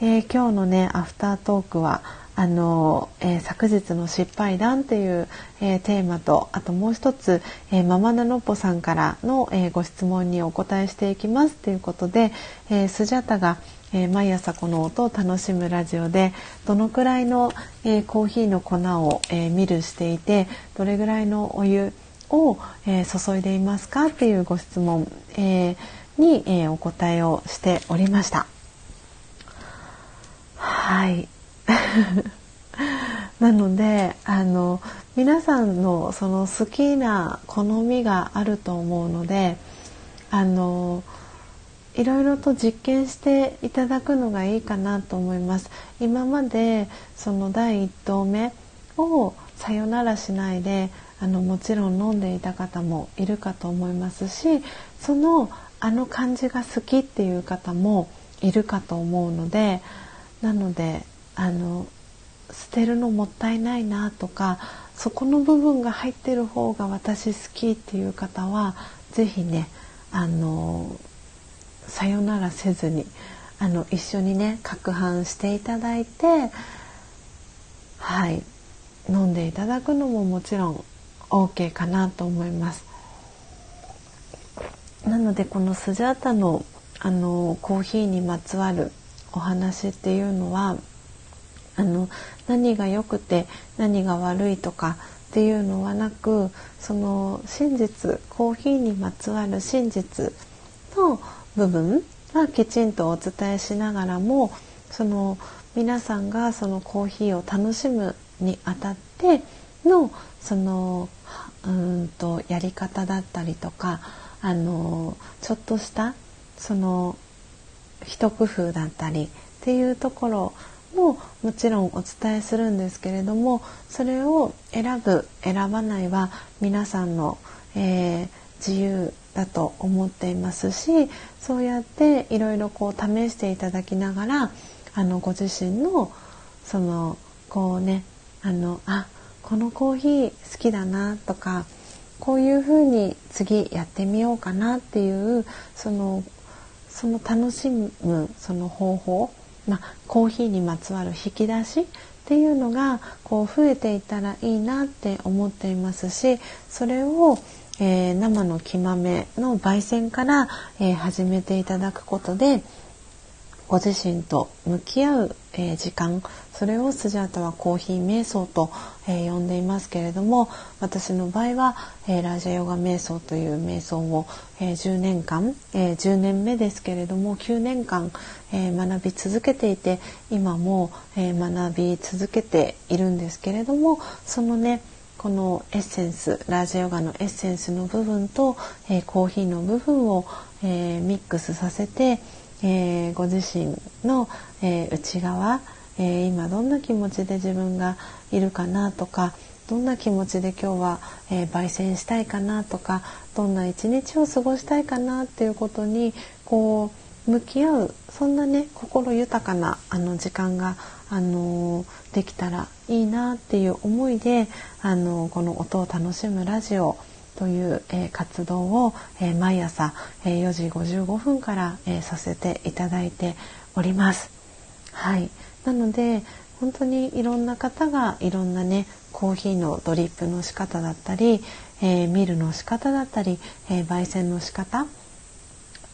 えー、今日のねアフタートークはあの、えー、昨日の失敗談っていう、えー、テーマとあともう一つ、えー、ママナノッポさんからの、えご質問にお答えしていきますということで、えスジャタが、え毎朝この音を楽しむラジオでどのくらいの、えコーヒーの粉を、えミルしていてどれぐらいのお湯を、え注いでいますかっていうご質問、えに、えお答えをしておりました。はい なのであの皆さんのその好きな好みがあると思うのであのいろいろと実験していただくのがいいかなと思います。今までその第1投目をさよならしないであのもちろん飲んでいた方もいるかと思いますしそのあの感じが好きっていう方もいるかと思うのでなのであの捨てるのもったいないなとかそこの部分が入ってる方が私好きっていう方は是非ねあのさよならせずにあの一緒にね攪拌していただいてはい飲んでいただくのももちろん OK かなと思います。なのでこのスジャータのあのコーヒーにまつわるお話っていうのはあの何が良くて何が悪いとかっていうのはなくその真実コーヒーにまつわる真実の部分はきちんとお伝えしながらもその皆さんがそのコーヒーを楽しむにあたってのそのうんとやり方だったりとかあのちょっとしたその一工夫だったりっていうところももちろんお伝えするんですけれどもそれを選ぶ選ばないは皆さんの、えー、自由だと思っていますしそうやっていろいろこう試していただきながらあのご自身のそのこうねあのあこのコーヒー好きだなとかこういうふうに次やってみようかなっていうそのその楽しむその方法、まあ、コーヒーにまつわる引き出しっていうのがこう増えていったらいいなって思っていますしそれをえー、生の木豆の焙煎から、えー、始めていただくことでご自身と向き合う、えー、時間それをスジャータはコーヒー瞑想と、え呼んでいますけれども私の場合は、えラージャヨガ瞑想という瞑想を、え10年間、え10年目ですけれども9年間、え学び続けていて今も、え学び続けているんですけれどもそのねこのエッセンスラージャヨガのエッセンスの部分と、え、コーヒーの部分を、え、ミックスさせて、えー、ご自身の、え内側、え今どんな気持ちで自分がいるかなとかどんな気持ちで今日は、え焙煎したいかなとかどんな一日を過ごしたいかなっていうことにこう向き合うそんなね心豊かなあの時間があのできたらいいなっていう思いであのこの音を楽しむラジオをという、えー、活動を、えー、毎朝、えー、4時55分から、えさせていただいております。はい、なので本当にいろんな方がいろんなねコーヒーのドリップの仕方だったり、えミルの仕方だったり、え焙煎の仕方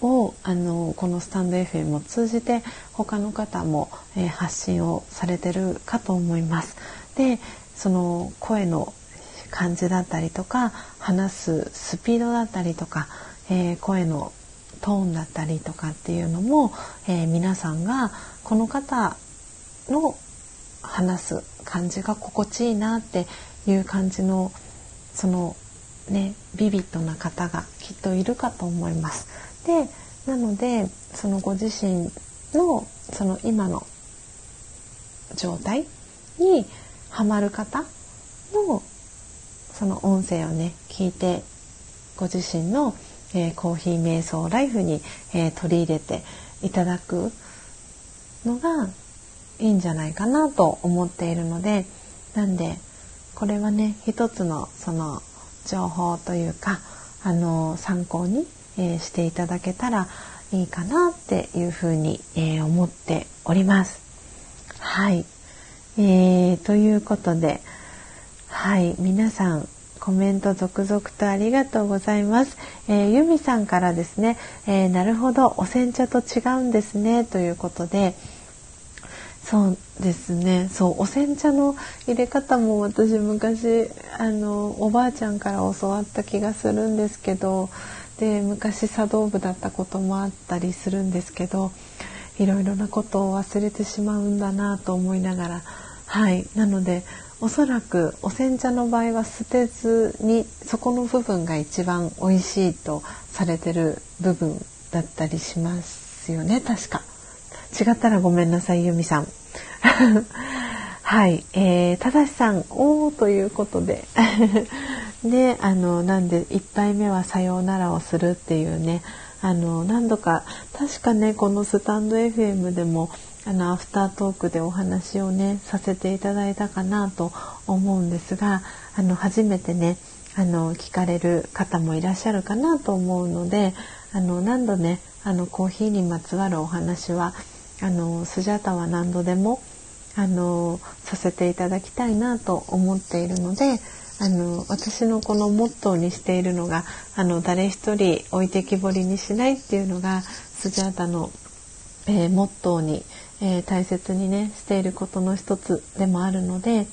をあのこのスタンド FM を通じて他の方も、えー、発信をされてるかと思います。でその声の感じだったりとか話すスピードだったりとか、えー、声のトーンだったりとかっていうのも、えー、皆さんがこの方の話す感じが心地いいなっていう感じのそのねビビッドな方がきっといるかと思います。でなのでそのご自身のその今の状態にハマる方のその音声をね聞いてご自身の、えー、コーヒー瞑想ライフに、えー、取り入れていただくのがいいんじゃないかなと思っているのでなんでこれはね一つのその情報というかあの参考にえー、していただけたらいいかなっていうふうに、えー、思っております。はい、えー、ということではい皆さんコメント続々とありがとうございます。えー、ユミさんからですね、えー、なるほどお煎茶と違うんですねということでそうですねそうお煎茶の入れ方も私昔あのおばあちゃんから教わった気がするんですけどで昔茶道部だったこともあったりするんですけどいろいろなことを忘れてしまうんだなと思いながらはいなのでおそらくお煎茶の場合は捨てずにそこの部分が一番美味しいとされてる部分だったりしますよね。確か。違ったらごめんなさい由美さん。はい、えー、正さんおおということで。で あのなんで1杯目はさようならをするっていうね。あの何度か確かねこのスタンド FM でもあのアフタートークでお話をねさせていただいたかなと思うんですがあの初めてねあの聞かれる方もいらっしゃるかなと思うのであの何度ねあのコーヒーにまつわるお話はあのスジャータは何度でもあのさせていただきたいなと思っているのであの私のこのモットーにしているのがあの誰一人置いてきぼりにしないっていうのがスジャータの、えー、モットーに、えー、大切にねしていることの一つでもあるので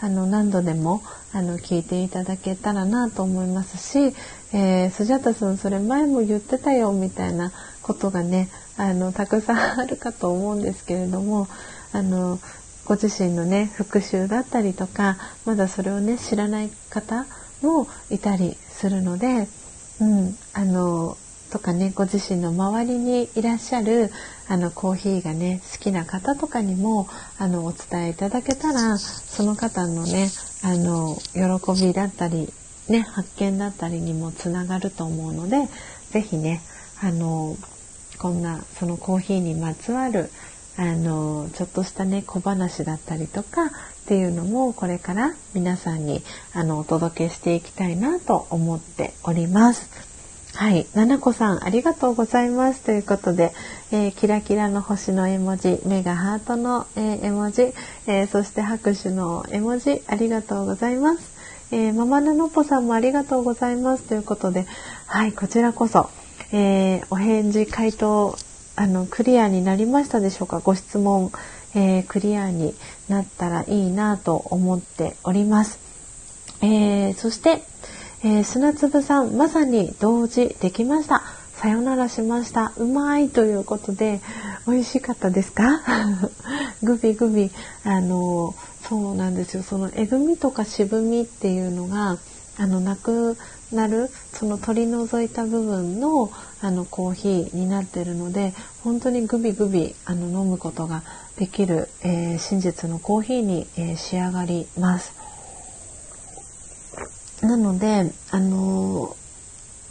あの何度でもあの聞いていただけたらなと思いますし、えー、スジャタさんそれ前も言ってたよみたいなことがねあのたくさんあるかと思うんですけれどもあのご自身のね復習だったりとかまだそれをね知らない方もいたりするので、うん、あのとかねご自身の周りにいらっしゃるあのコーヒーがね好きな方とかにもあのお伝えいただけたらその方のねあの喜びだったり、ね、発見だったりにもつながると思うので是非ねあのこんなそのコーヒーにまつわるあのちょっとしたね小話だったりとかっていうのもこれから皆さんにあのお届けしていきたいなと思っております。はい、ななこさんありがとうございます。ということで、えー、キラキラの星の絵文字、目がハートの、えー、絵文字、えー、そして拍手の絵文字ありがとうございます。えママナノポさんもありがとうございます。ということで、はい、こちらこそ、えお返事回答あのクリアになりましたでしょうか？ご質問、え、クリアになったらいいなと思っております、え、そして、えー、砂粒さんまさに同時できました。さよならしました。うまいということで美味しかったですか？グビグビ。あのそうなんですよ。そのえぐみとか渋みっていうのがあのなくなるその取り除いた部分のあのコーヒーになってるので本当にグビグビあの飲むことができる、えー、真実のコーヒーに、えー、仕上がります。なので、あの、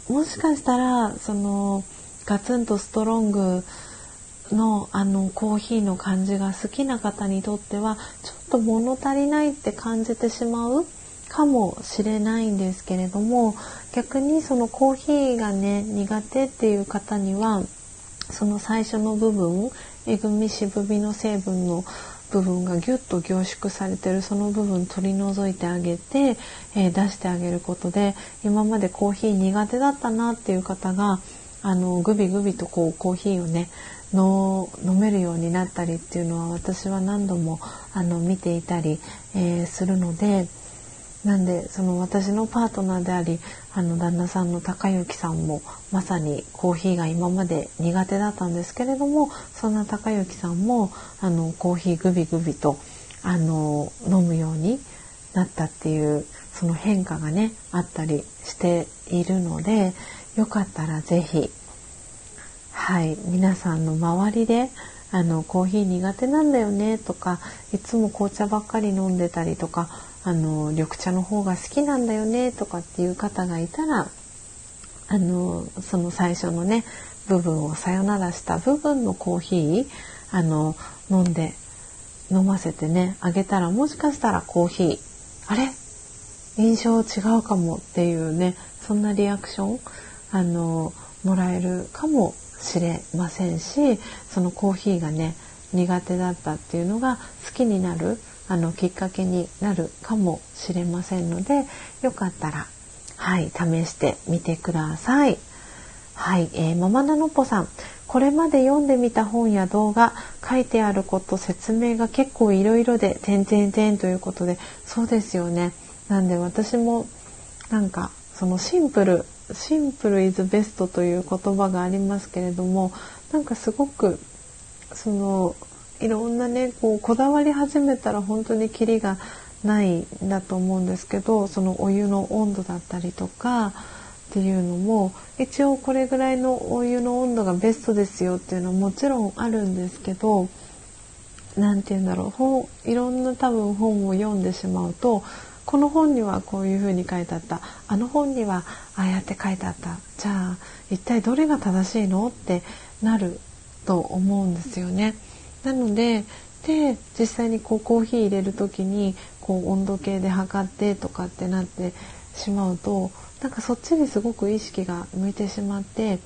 もしかしたらそのガツンとストロングのあのコーヒーの感じが好きな方にとってはちょっと物足りないって感じてしまうかもしれないんですけれども逆にそのコーヒーがね苦手っていう方にはその最初の部分えぐみ渋みの成分の部分がギュッと凝縮されてるその部分取り除いてあげて、えー、出してあげることで今までコーヒー苦手だったなっていう方があのグビグビとこうコーヒーをねの飲めるようになったりっていうのは私は何度もあの見ていたり、えー、するので。なんでその私のパートナーでありあの旦那さんの高之さんもまさにコーヒーが今まで苦手だったんですけれどもそんな高之さんもあのコーヒーグビグビとあの飲むようになったっていうその変化がねあったりしているのでよかったら是非はい皆さんの周りであのコーヒー苦手なんだよねとかいつも紅茶ばっかり飲んでたりとかあの緑茶の方が好きなんだよねとかっていう方がいたらあのその最初のね部分をさよならした部分のコーヒーあの飲んで飲ませてねあげたらもしかしたらコーヒーあれ？印象違うかもっていうねそんなリアクションあのもらえるかもしれませんしそのコーヒーがね苦手だったっていうのが好きになるあのきっかけになるかもしれませんのでよかったらはい試してみてください。はい、えー、ママナノポさんこれまで読んでみた本や動画書いてあること説明が結構いろいろで点々点ということでそうですよねなんで私もなんかそのシンプルシンプルイズベストという言葉がありますけれどもなんかすごくそのいろんなねこうこだわり始めたら本当にキリがないんだと思うんですけどそのお湯の温度だったりとかっていうのも一応これぐらいのお湯の温度がベストですよっていうのはもちろんあるんですけど何て言うんだろう本いろんな多分本を読んでしまうとこの本にはこういうふうに書いてあった。あの本にはああやって書いてあった。じゃあ一体どれが正しいの？ってなると思うんですよね。なのでで実際にこうコーヒー入れる時にこう温度計で測ってとかってなってしまうとなんかそっちにすごく意識が向いてしまって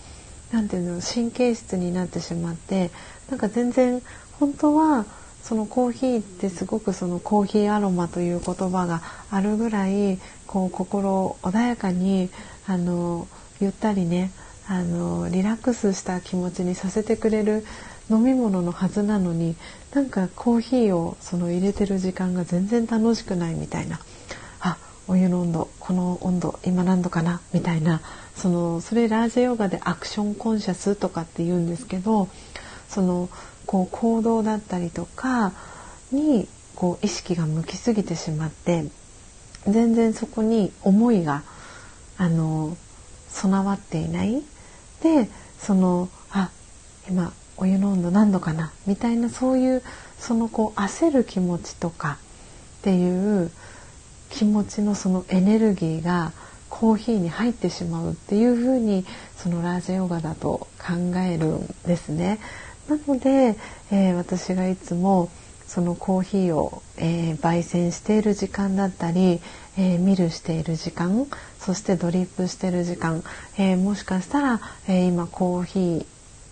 何ていうの神経質になってしまってなんか全然本当はそのコーヒーってすごくそのコーヒーアロマという言葉があるぐらいこう心穏やかにあのゆったりねあのリラックスした気持ちにさせてくれる飲み物のはずなのになんかコーヒーをその入れてる時間が全然楽しくないみたいな。あお湯の温度この温度今何度かな？みたいな。そのそれラージヨガでアクションコンシャスとかって言うんですけどそのこう行動だったりとかにこう意識が向きすぎてしまって全然そこに思いがあの備わっていない。でそのあ今お湯の温度何度かなみたいなそういうそのこう焦る気持ちとかっていう気持ちのそのエネルギーがコーヒーに入ってしまうっていうふうにそのラージヨガだと考えるんですね。なので、えー、私がいつもそのコーヒーを、えー、焙煎している時間だったり、えー、ミルしている時間そしてドリップしている時間、えー、もしかしたら、え今コーヒー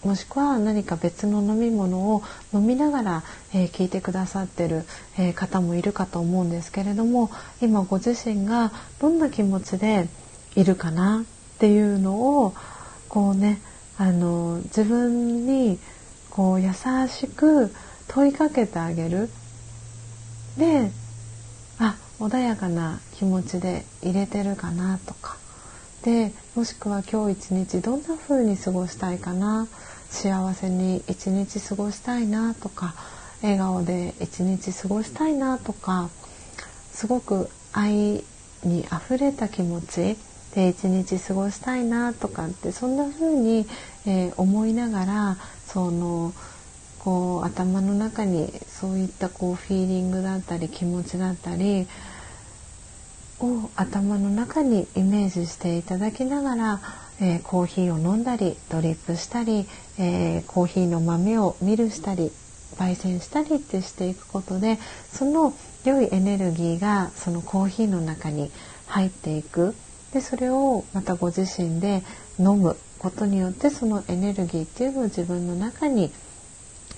もしくは何か別の飲み物を飲みながら、えー、聞いてくださってる、えー、方もいるかと思うんですけれども今ご自身がどんな気持ちでいるかなっていうのをこうねあの自分にこう優しく問いかけてあげる。であ穏やかな気持ちで入れてるかなとかでもしくは今日一日どんな風に過ごしたいかな？幸せに一日過ごしたいなとか笑顔で一日過ごしたいなとかすごく愛にあふれた気持ちで一日過ごしたいなとかってそんな風に、えー、思いながらそのこう頭の中にそういったこうフィーリングだったり気持ちだったりを頭の中にイメージしていただきながらえー、コーヒーを飲んだりドリップしたり、えー、コーヒーの豆をミルしたり焙煎したりってしていくことでその良いエネルギーがそのコーヒーの中に入っていく。でそれをまたご自身で飲むことによってそのエネルギーっていうのを自分の中に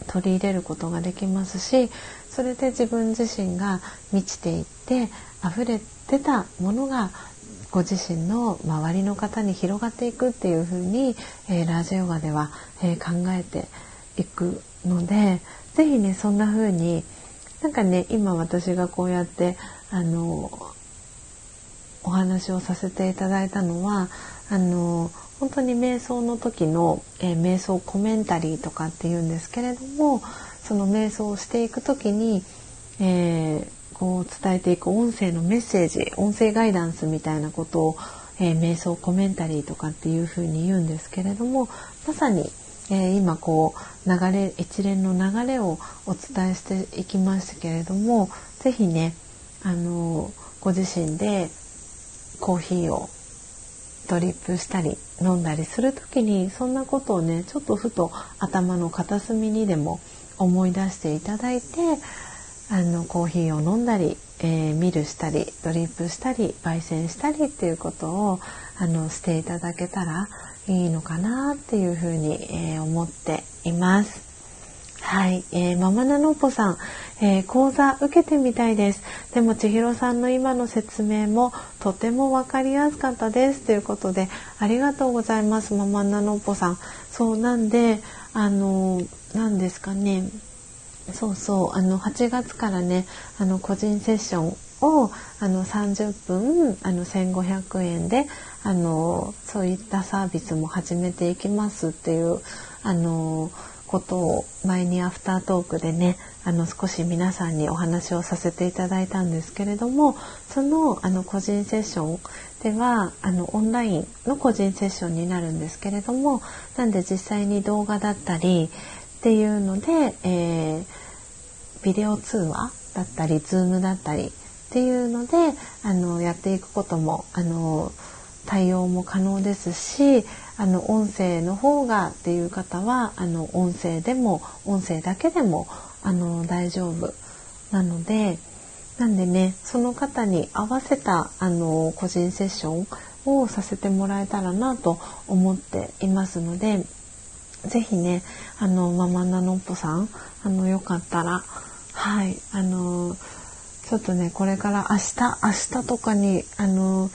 取り入れることができますしそれで自分自身が満ちていって溢れて出たものがご自身の周りの方に広がっていくっていう風に、えー、ラージヨガでは、えー、考えていくので是非ねそんな風になんかね今私がこうやってあのお話をさせていただいたのはあの本当に瞑想の時の、えー、瞑想コメンタリーとかっていうんですけれどもその瞑想をしていく時に、えー、こう伝えていく音声のメッセージ音声ガイダンスみたいなことを、えー、瞑想コメンタリーとかっていうふうに言うんですけれどもまさに、えー、今こう流れ一連の流れをお伝えしていきましたけれども是非ねあのご自身でコーヒーをドリップしたり飲んだりする時にそんなことをねちょっとふと頭の片隅にでも思い出していただいてあのコーヒーを飲んだり、えー、ミルしたりドリップしたり焙煎したりっていうことをあのしていただけたらいいのかなっていうふうに、えー、思っています。はい、えー、ママナノポさん、えー、講座受けてみたいです。でも千尋さんの今の説明もとても分かりやすかったですということでありがとうございますママナノポさん。そうなんであの何ですかねそうそう。あの8月からねあの個人セッションをあの30分あの1500円であのそういったサービスも始めていきますっていうあのことを前にアフタートークでねあの少し皆さんにお話をさせていただいたんですけれどもそのあの個人セッションではあのオンラインの個人セッションになるんですけれどもなんで実際に動画だったりっていうので、えー、ビデオ通話だったり Zoom だったりっていうのであのやっていくこともあの対応も可能ですしあの音声の方がっていう方はあの音声でも音声だけでもあの大丈夫なのでなんでねその方に合わせたあの個人セッションをさせてもらえたらなと思っていますので是非ねあのママナノッポさんあのよかったらはいあのちょっとねこれから明日明日とかにあの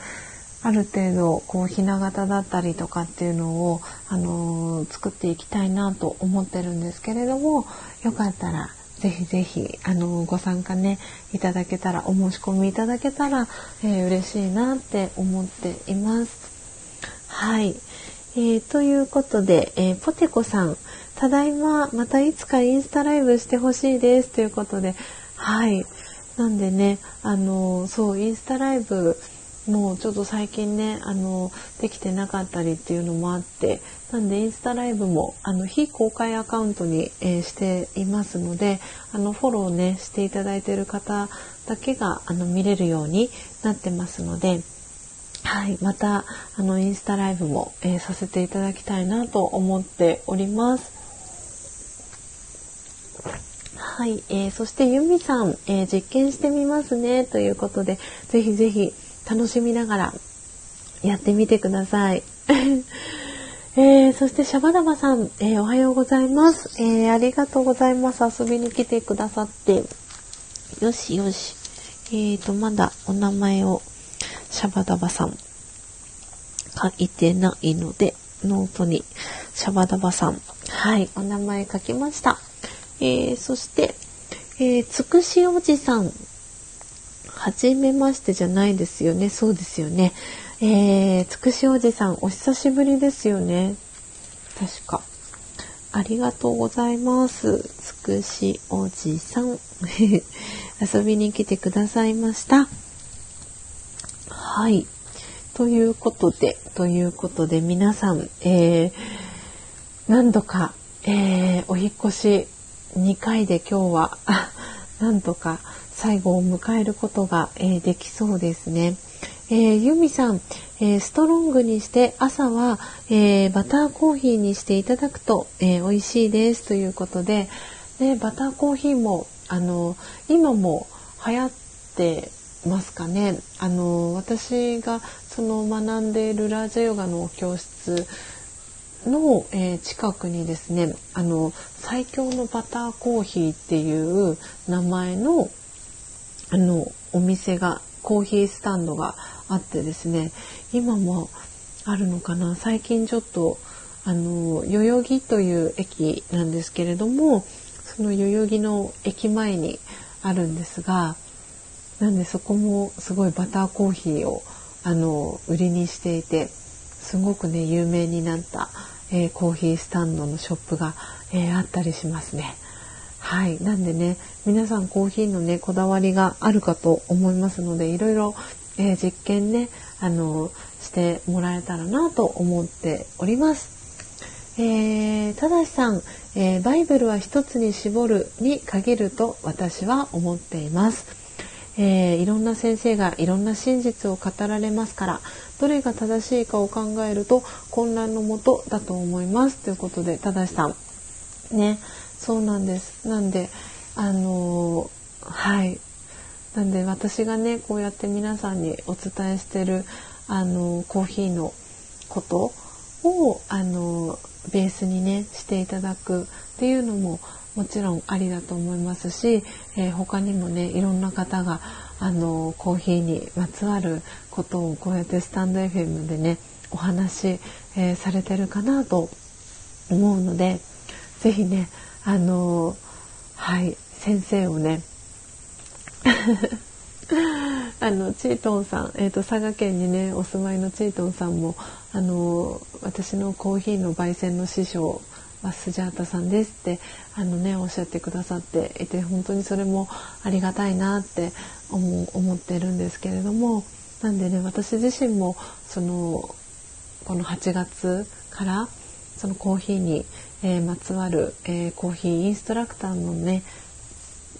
ある程度こうひな形だったりとかっていうのを、あの、作っていきたいなと思ってるんですけれどもよかったらぜひぜひ、あの、ご参加ねいただけたらお申し込みいただけたら、えー、嬉しいなって思っています。はい、えー、ということで、えポテコさんただいままたいつかインスタライブしてほしいですということではいなんでねあのそうインスタライブもうちょっと最近ねあのできてなかったりっていうのもあってなんでインスタライブもあの非公開アカウントに、えー、していますのであのフォローねしていただいている方だけがあの見れるようになってますので。はい、またあのインスタライブも、えー、させていただきたいなと思っております。はい、えー、そしてユミさん、えー、実験してみますねということで、ぜひぜひ楽しみながらやってみてください。えー、そしてシャバダバさん、えー、おはようございます、えー、ありがとうございます。遊びに来てくださって。よしよし。えーと、まだお名前をシャバダバさん書いてないので、ノートにシャバダバさん。はい、お名前書きました。えー、そして、えー、つくしおじさん。はじめましてじゃないですよね。そうですよね。えー、つくしおじさん、お久しぶりですよね。確か。ありがとうございます。つくしおじさん。遊びに来てくださいました。はい。ということで、ということで皆さん、えー、何度か、えー、お引越し2回で今日は、なんとか最後を迎えることが、えー、できそうですね。えー、ユミさん、えー、ストロングにして朝は、えー、バターコーヒーにしていただくと、えー、美味しいですということで、ね、バターコーヒーもあの今も流行ってますかね。あの私がその学んでいるラージャヨガの教室の、えー、近くにですねあの最強のバターコーヒーっていう名前のあのお店がコーヒースタンドがあってですね今もあるのかな最近ちょっとあの代々木という駅なんですけれどもその代々木の駅前にあるんですがなんでそこもすごいバターコーヒーをあの売りにしていてすごくね有名になった、えー、コーヒースタンドのショップが、えー、あったりしますね。はい。なんでね、皆さんコーヒーのね、こだわりがあるかと思いますので、いろいろ、えー、実験ね、あの、してもらえたらなと思っております。えー、ただしさん、えー、バイブルは一つに絞るに限ると私は思っています。えー、いろんな先生がいろんな真実を語られますからどれが正しいかを考えると混乱のもとだと思います。ということでただしさん。ね。そうなんです。なんであのはい。なんで私がねこうやって皆さんにお伝えしてるあのコーヒーのことをあのベースにねしていただくっていうのももちろんありだと思いますし、えー、他にもねいろんな方があのコーヒーにまつわることをこうやってスタンド FM でねお話、えー、されてるかなと思うので是非ねあのはい先生をね あのチートンさん、えーと、佐賀県にねお住まいのチートンさんもあの私のコーヒーの焙煎の師匠はスジャータさんですってあのねおっしゃってくださっていて本当にそれもありがたいなって思思ってるんですけれどもなんでね私自身もそのこの8月からそのコーヒーに、えー、まつわる、えー、コーヒーインストラクターのね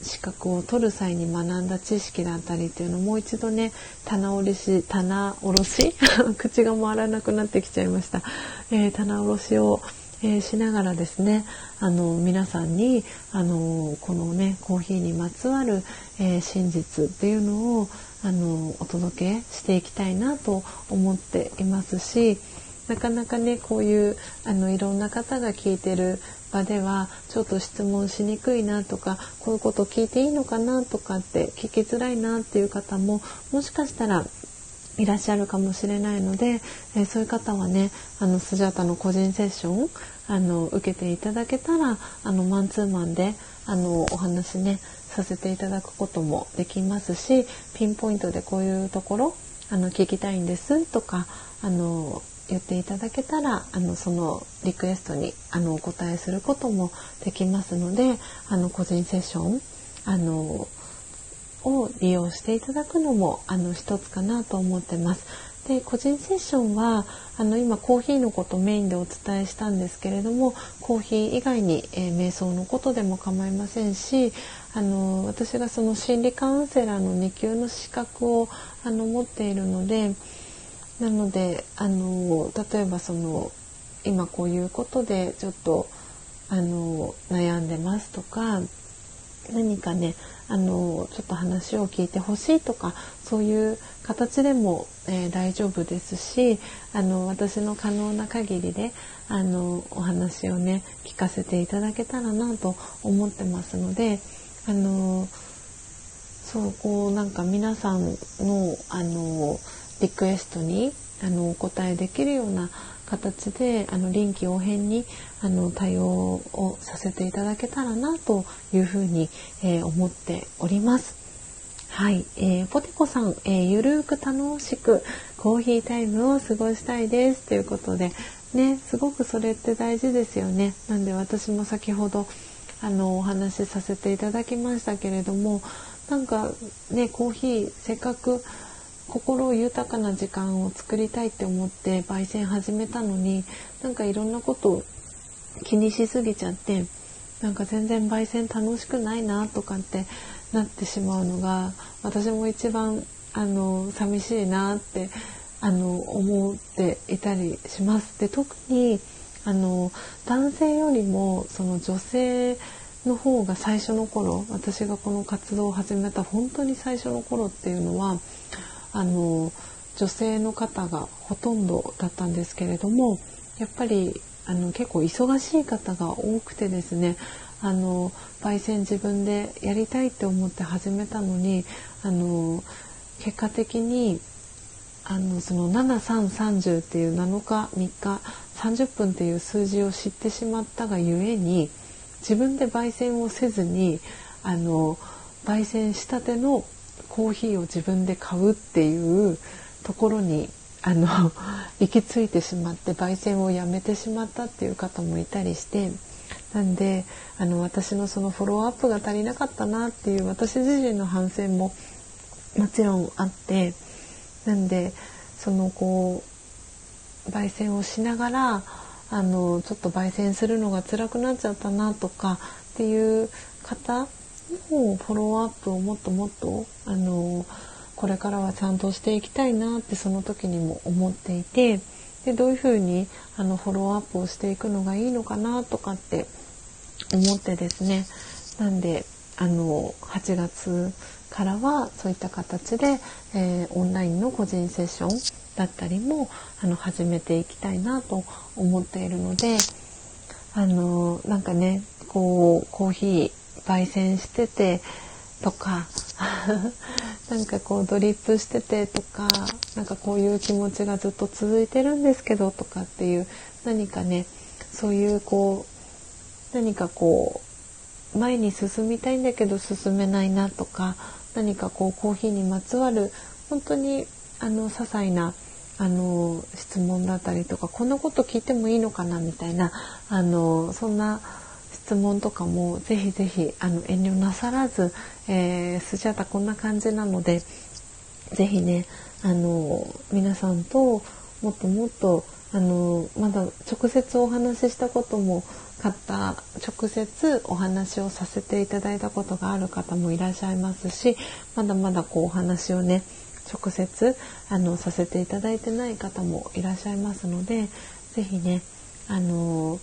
資格を取る際に学んだ知識だったりっていうのをもう一度ね棚卸し棚卸し？口が回らなくなってきちゃいました、えー、棚卸しを、えー、しながらですねあの皆さんにあのこのねコーヒーにまつわる、えー、真実っていうのをあのお届けしていきたいなと思っていますしなかなかねこういうあのいろんな方が聞いてる場ではちょっと質問しにくいなとかこういうこと聞いていいのかなとかって聞きづらいなっていう方ももしかしたらいらっしゃるかもしれないので、え、そういう方はねあのスジャータの個人セッションあの受けていただけたらあのマンツーマンであのお話ねさせていただくこともできますしピンポイントでこういうところあの聞きたいんですとかあの言っていただけたらあのそのリクエストにあのお答えすることもできますのであの個人セッションあのを利用していただくのもあの一つかなと思ってます。で個人セッションはあの今コーヒーのことメインでお伝えしたんですけれどもコーヒー以外に、えー、瞑想のことでも構いませんしあの私がその心理カウンセラーの2級の資格をあの持っているのでなのであの例えばその今こういうことでちょっとあの悩んでますとか何かねあのちょっと話を聞いてほしいとかそういう形でも、えー、大丈夫ですしあの私の可能な限りであのお話をね聞かせていただけたらなと思ってますのであのそうこうなんか皆さんのあのリクエストにあのお答えできるような形であの臨機応変にあの対応をさせていただけたらなというふうに、えー、思っております。はい、えー、ポテコさん、えー、ゆるく楽しくコーヒータイムを過ごしたいですということで、ね、すごくそれって大事ですよね。なんで私も先ほどあのお話しさせていただきましたけれども、なんかねコーヒーせっかく心豊かな時間を作りたいって思って焙煎始めたのになんかいろんなことを気にしすぎちゃってなんか全然焙煎楽しくないなとかってなってしまうのが私も一番あの寂しいなってあの思っていたりします。で特にあの男性よりもその女性の方が最初の頃私がこの活動を始めた本当に最初の頃っていうのはあの女性の方がほとんどだったんですけれどもやっぱりあの結構忙しい方が多くてですねあの焙煎自分でやりたいって思って始めたのにあの結果的にあのその7330っていう7日3日30分っていう数字を知ってしまったがゆえに自分で焙煎をせずにあの焙煎したてのコーヒーを自分で買うっていうところにあの 行き着いてしまって焙煎をやめてしまったっていう方もいたりしてなんであの私のそのフォローアップが足りなかったなっていう私自身の反省ももちろんあってなんでそのこう焙煎をしながらあのちょっと焙煎するのが辛くなっちゃったなとかっていう方フォローアップをもっともっとあのこれからはちゃんとしていきたいなってその時にも思っていてでどういうふうにあのフォローアップをしていくのがいいのかなとかって思ってですね。なんであの8月からはそういった形で、えー、オンラインの個人セッションだったりもあの始めていきたいなと思っているのであのなんかねこうコーヒー焙煎しててとか なんかこうドリップしててとかなんかこういう気持ちがずっと続いてるんですけどとかっていう何かねそういうこう何かこう前に進みたいんだけど進めないなとか何かこうコーヒーにまつわる本当にあの些細なあの質問だったりとかこんなこと聞いてもいいのかなみたいなあのそんな質問とかもぜひぜひあの遠慮なさらず、えー、スジャータこんな感じなのでぜひねあの皆さんともっともっとあのまだ直接お話ししたことも方直接お話をさせていただいたことがある方もいらっしゃいますしまだまだこうお話をね直接あのさせていただいてない方もいらっしゃいますので是非ねあの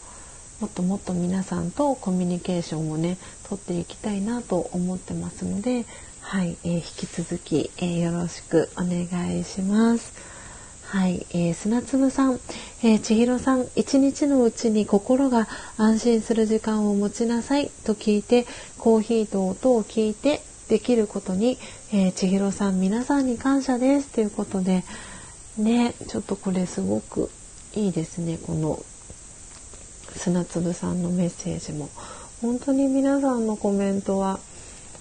もっともっと皆さんとコミュニケーションをね取っていきたいなと思ってますのではい、えー、引き続き、えー、よろしくお願いします。はい、えー、砂粒さん、えー、千尋さん、一日のうちに心が安心する時間を持ちなさいと聞いて、コーヒーと音を聞いてできることに、えー、千尋さん皆さんに感謝ですということで、ね、ちょっとこれすごくいいですね、この砂粒さんのメッセージも。本当に皆さんのコメントは、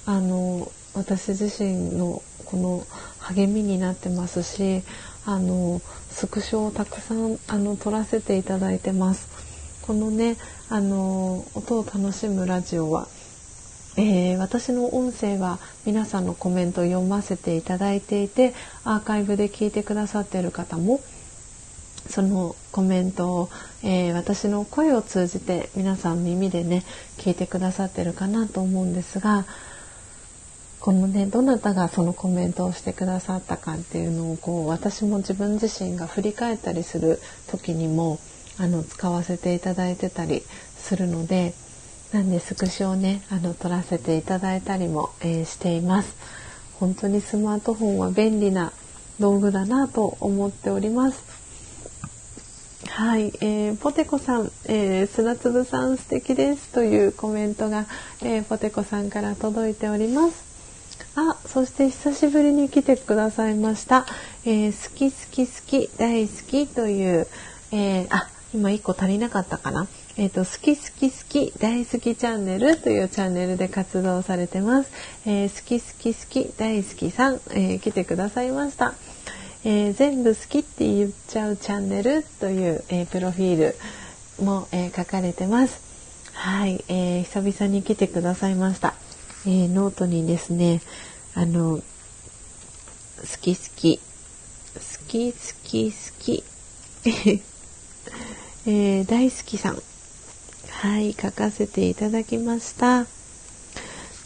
あの、私自身のこの励みになってますし、あのスクショをたくさんあの撮らせていただいてます。このねあの音を楽しむラジオは、えー、私の音声は皆さんのコメントを読ませていただいていてアーカイブで聞いてくださっている方もそのコメントを、えー、私の声を通じて皆さん耳でね聞いてくださってるかなと思うんですがこのねどなたがそのコメントをしてくださったかっていうのをこう私も自分自身が振り返ったりする時にもあの使わせていただいてたりするのでなんでスクショをねあの撮らせていただいたりも、えー、しています。本当にスマートフォンは便利な道具だなと思っております。はい、えー、ポテコさん、えー、砂粒さん素敵ですというコメントが、えー、ポテコさんから届いております。あ、そして久しぶりに来てくださいました。えー、好き好き好き大好きという、えー、あ、今1個足りなかったかな。えっ、ー、と、好き好き好き大好きチャンネルというチャンネルで活動されてます。え好き好き好き大好きさん、え来てくださいました。え全部好きって言っちゃうチャンネルという、えプロフィールも、え書かれてます。はい、えー久々に来てくださいました。えー、ノートにですねあの好き好き好き好き好きえー、大好きさんはい書かせていただきました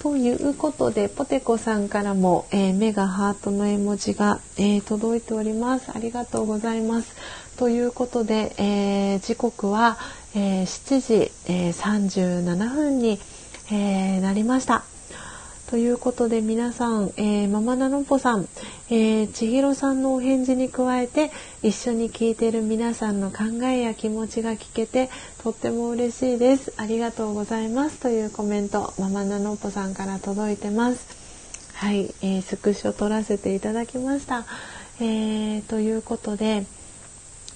ということでポテコさんからも、えー、目がハートの絵文字が、えー、届いております。ありがとうございます。ということで、えー、時刻は、え7時、え37分に、えなりました。ということで皆さん、えー、ママナノポさん、えー、千尋さんのお返事に加えて一緒に聞いている皆さんの考えや気持ちが聞けてとっても嬉しいです。ありがとうございますというコメントママナノポさんから届いてます。はい、えー、スクショ撮らせていただきました。えー、ということで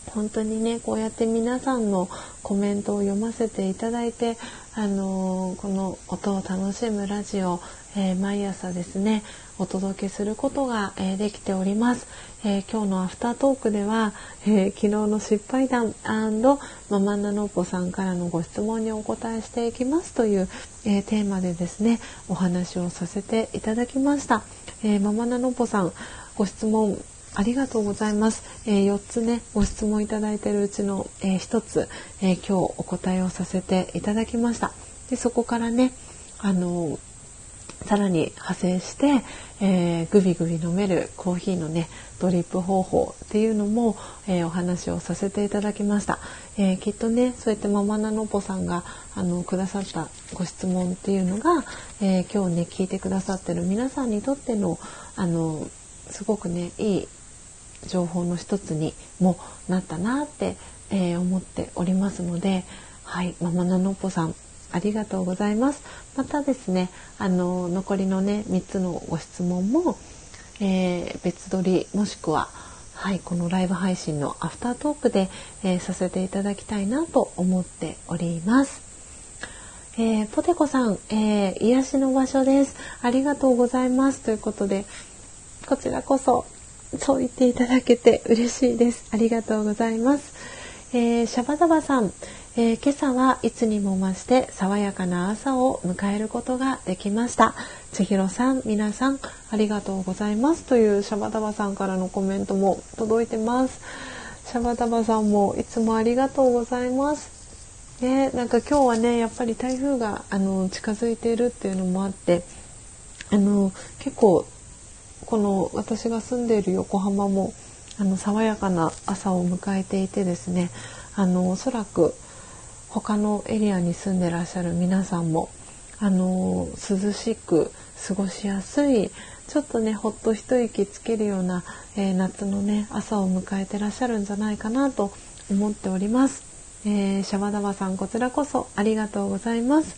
本当にねこうやって皆さんのコメントを読ませていただいて、あのー、この音を楽しむラジオえー、毎朝ですねお届けすることが、えー、できております、えー、今日のアフタートークでは、え昨日の失敗談ママナノポさんからのご質問にお答えしていきますという、えテーマでですねお話をさせていただきました、えママナノポさんご質問ありがとうございます。えー、4つね、ご質問いただいているうちの、えー、1つ、えー、今日お答えをさせていただきました。でそこからね、あのさらに派生して、えー、グビグビ飲めるコーヒーのねドリップ方法っていうのも、えー、お話をさせていただきました、えー、きっとねそうやってママナノポさんがあのくださったご質問っていうのが、え今日ね聞いてくださってる皆さんにとってのあのすごくねいい情報の一つにもなったなって、え思っておりますのではいママナノポさんありがとうございます。またですね、あの残りのね3つのご質問も、えー、別撮りもしくははい、このライブ配信のアフタートークで、えー、させていただきたいなと思っております。えー、ポテコさん、えー、癒しの場所です。ありがとうございます。ということで、こちらこそそう言っていただけて嬉しいです。ありがとうございます。えー、シャバダバさん、えー、今朝はいつにも増して爽やかな朝を迎えることができました。千尋さん、皆さん、ありがとうございますというシャバダバさんからのコメントも届いてます。シャバダバさんもいつもありがとうございます。ね、なんか今日はね、やっぱり台風があの近づいているっていうのもあって、あの結構この私が住んでいる横浜もあの爽やかな朝を迎えていてですねあのおそらく他のエリアに住んでらっしゃる皆さんもあの涼しく過ごしやすいちょっとねほっと一息つけるような、えー、夏のね朝を迎えてらっしゃるんじゃないかなと思っております。えー、シャバダバさんこちらこそありがとうございます。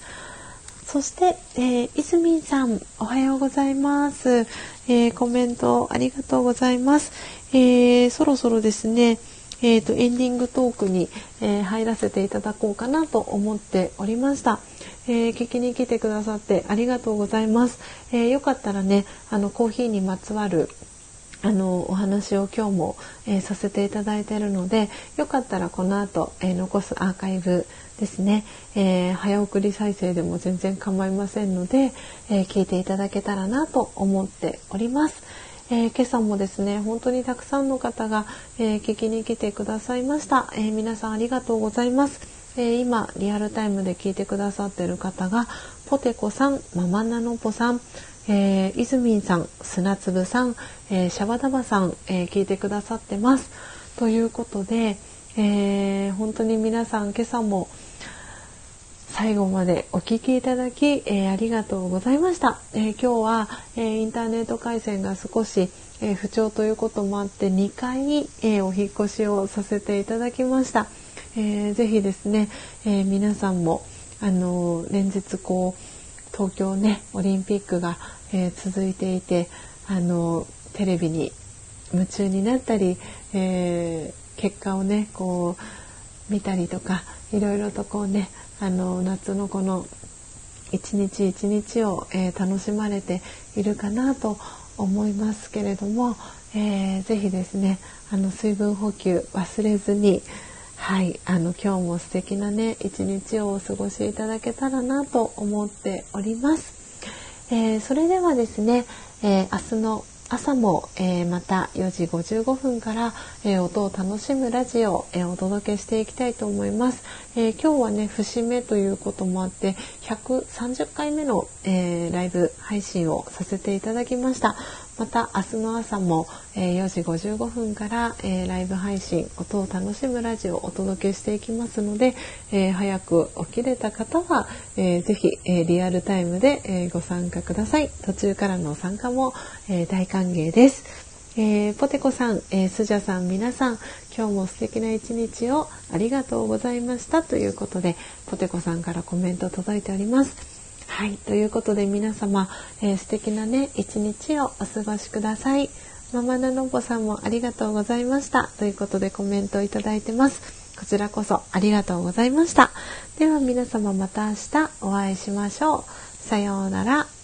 そして、えー、いずみんさん、おはようございます。えー、コメントありがとうございます。えー、そろそろですね、えーと、エンディングトークに、えー、入らせていただこうかなと思っておりました、えー、聞きに来てくださってありがとうございます、えー、よかったらねあのコーヒーにまつわるあのお話を今日も、えー、させていただいているのでよかったらこの後、えー、残すアーカイブですね、えー、早送り再生でも全然構いませんので、え聞いていただけたらなと思っております。えー、今朝もですね本当にたくさんの方が、えー、聞きに来てくださいました、えー、皆さんありがとうございます、え今リアルタイムで聞いてくださっている方がポテコさんママナノポさんえー、イズミンさん、砂粒さん、えー、シャバダバさん、えー、聞いてくださってます。ということで、えー、本当に皆さん今朝も最後までお聴きいただき、えー、ありがとうございました。えー、今日は、えー、インターネット回線が少し、え不調ということもあって2回、えお引越しをさせていただきました。えー、ぜひですね、え皆さんもあの連日こう東京ねオリンピックが、え続いていてあのテレビに夢中になったり、え結果をねこう見たりとかいろいろとこうねあの夏のこの一日一日を、えー、楽しまれているかなと思いますけれども、えー、ぜひですねあの水分補給忘れずにはいあの今日も素敵なね一日をお過ごしいただけたらなと思っております。えー、それではですね、えー、明日の朝も、えー、また4時55分から、えー、音を楽しむラジオを、えー、お届けしていきたいと思います、え今日はね節目ということもあって130回目の、えライブ配信をさせていただきました。また明日の朝も、え4時55分から、えライブ配信音を楽しむラジオをお届けしていきますので、え早く起きれた方は、えー、ぜひ、えリアルタイムで、えご参加ください。途中からの参加も、え大歓迎です、えー、ポテコさん、えー、スジャさん皆さん今日も素敵な一日をありがとうございましたということでポテコさんからコメント届いております。はい、ということで皆様、えー、素敵なね一日をお過ごしください。ママナノボさんもありがとうございましたということでコメントをいただいてます。こちらこそありがとうございました。では皆様また明日お会いしましょう。さようなら。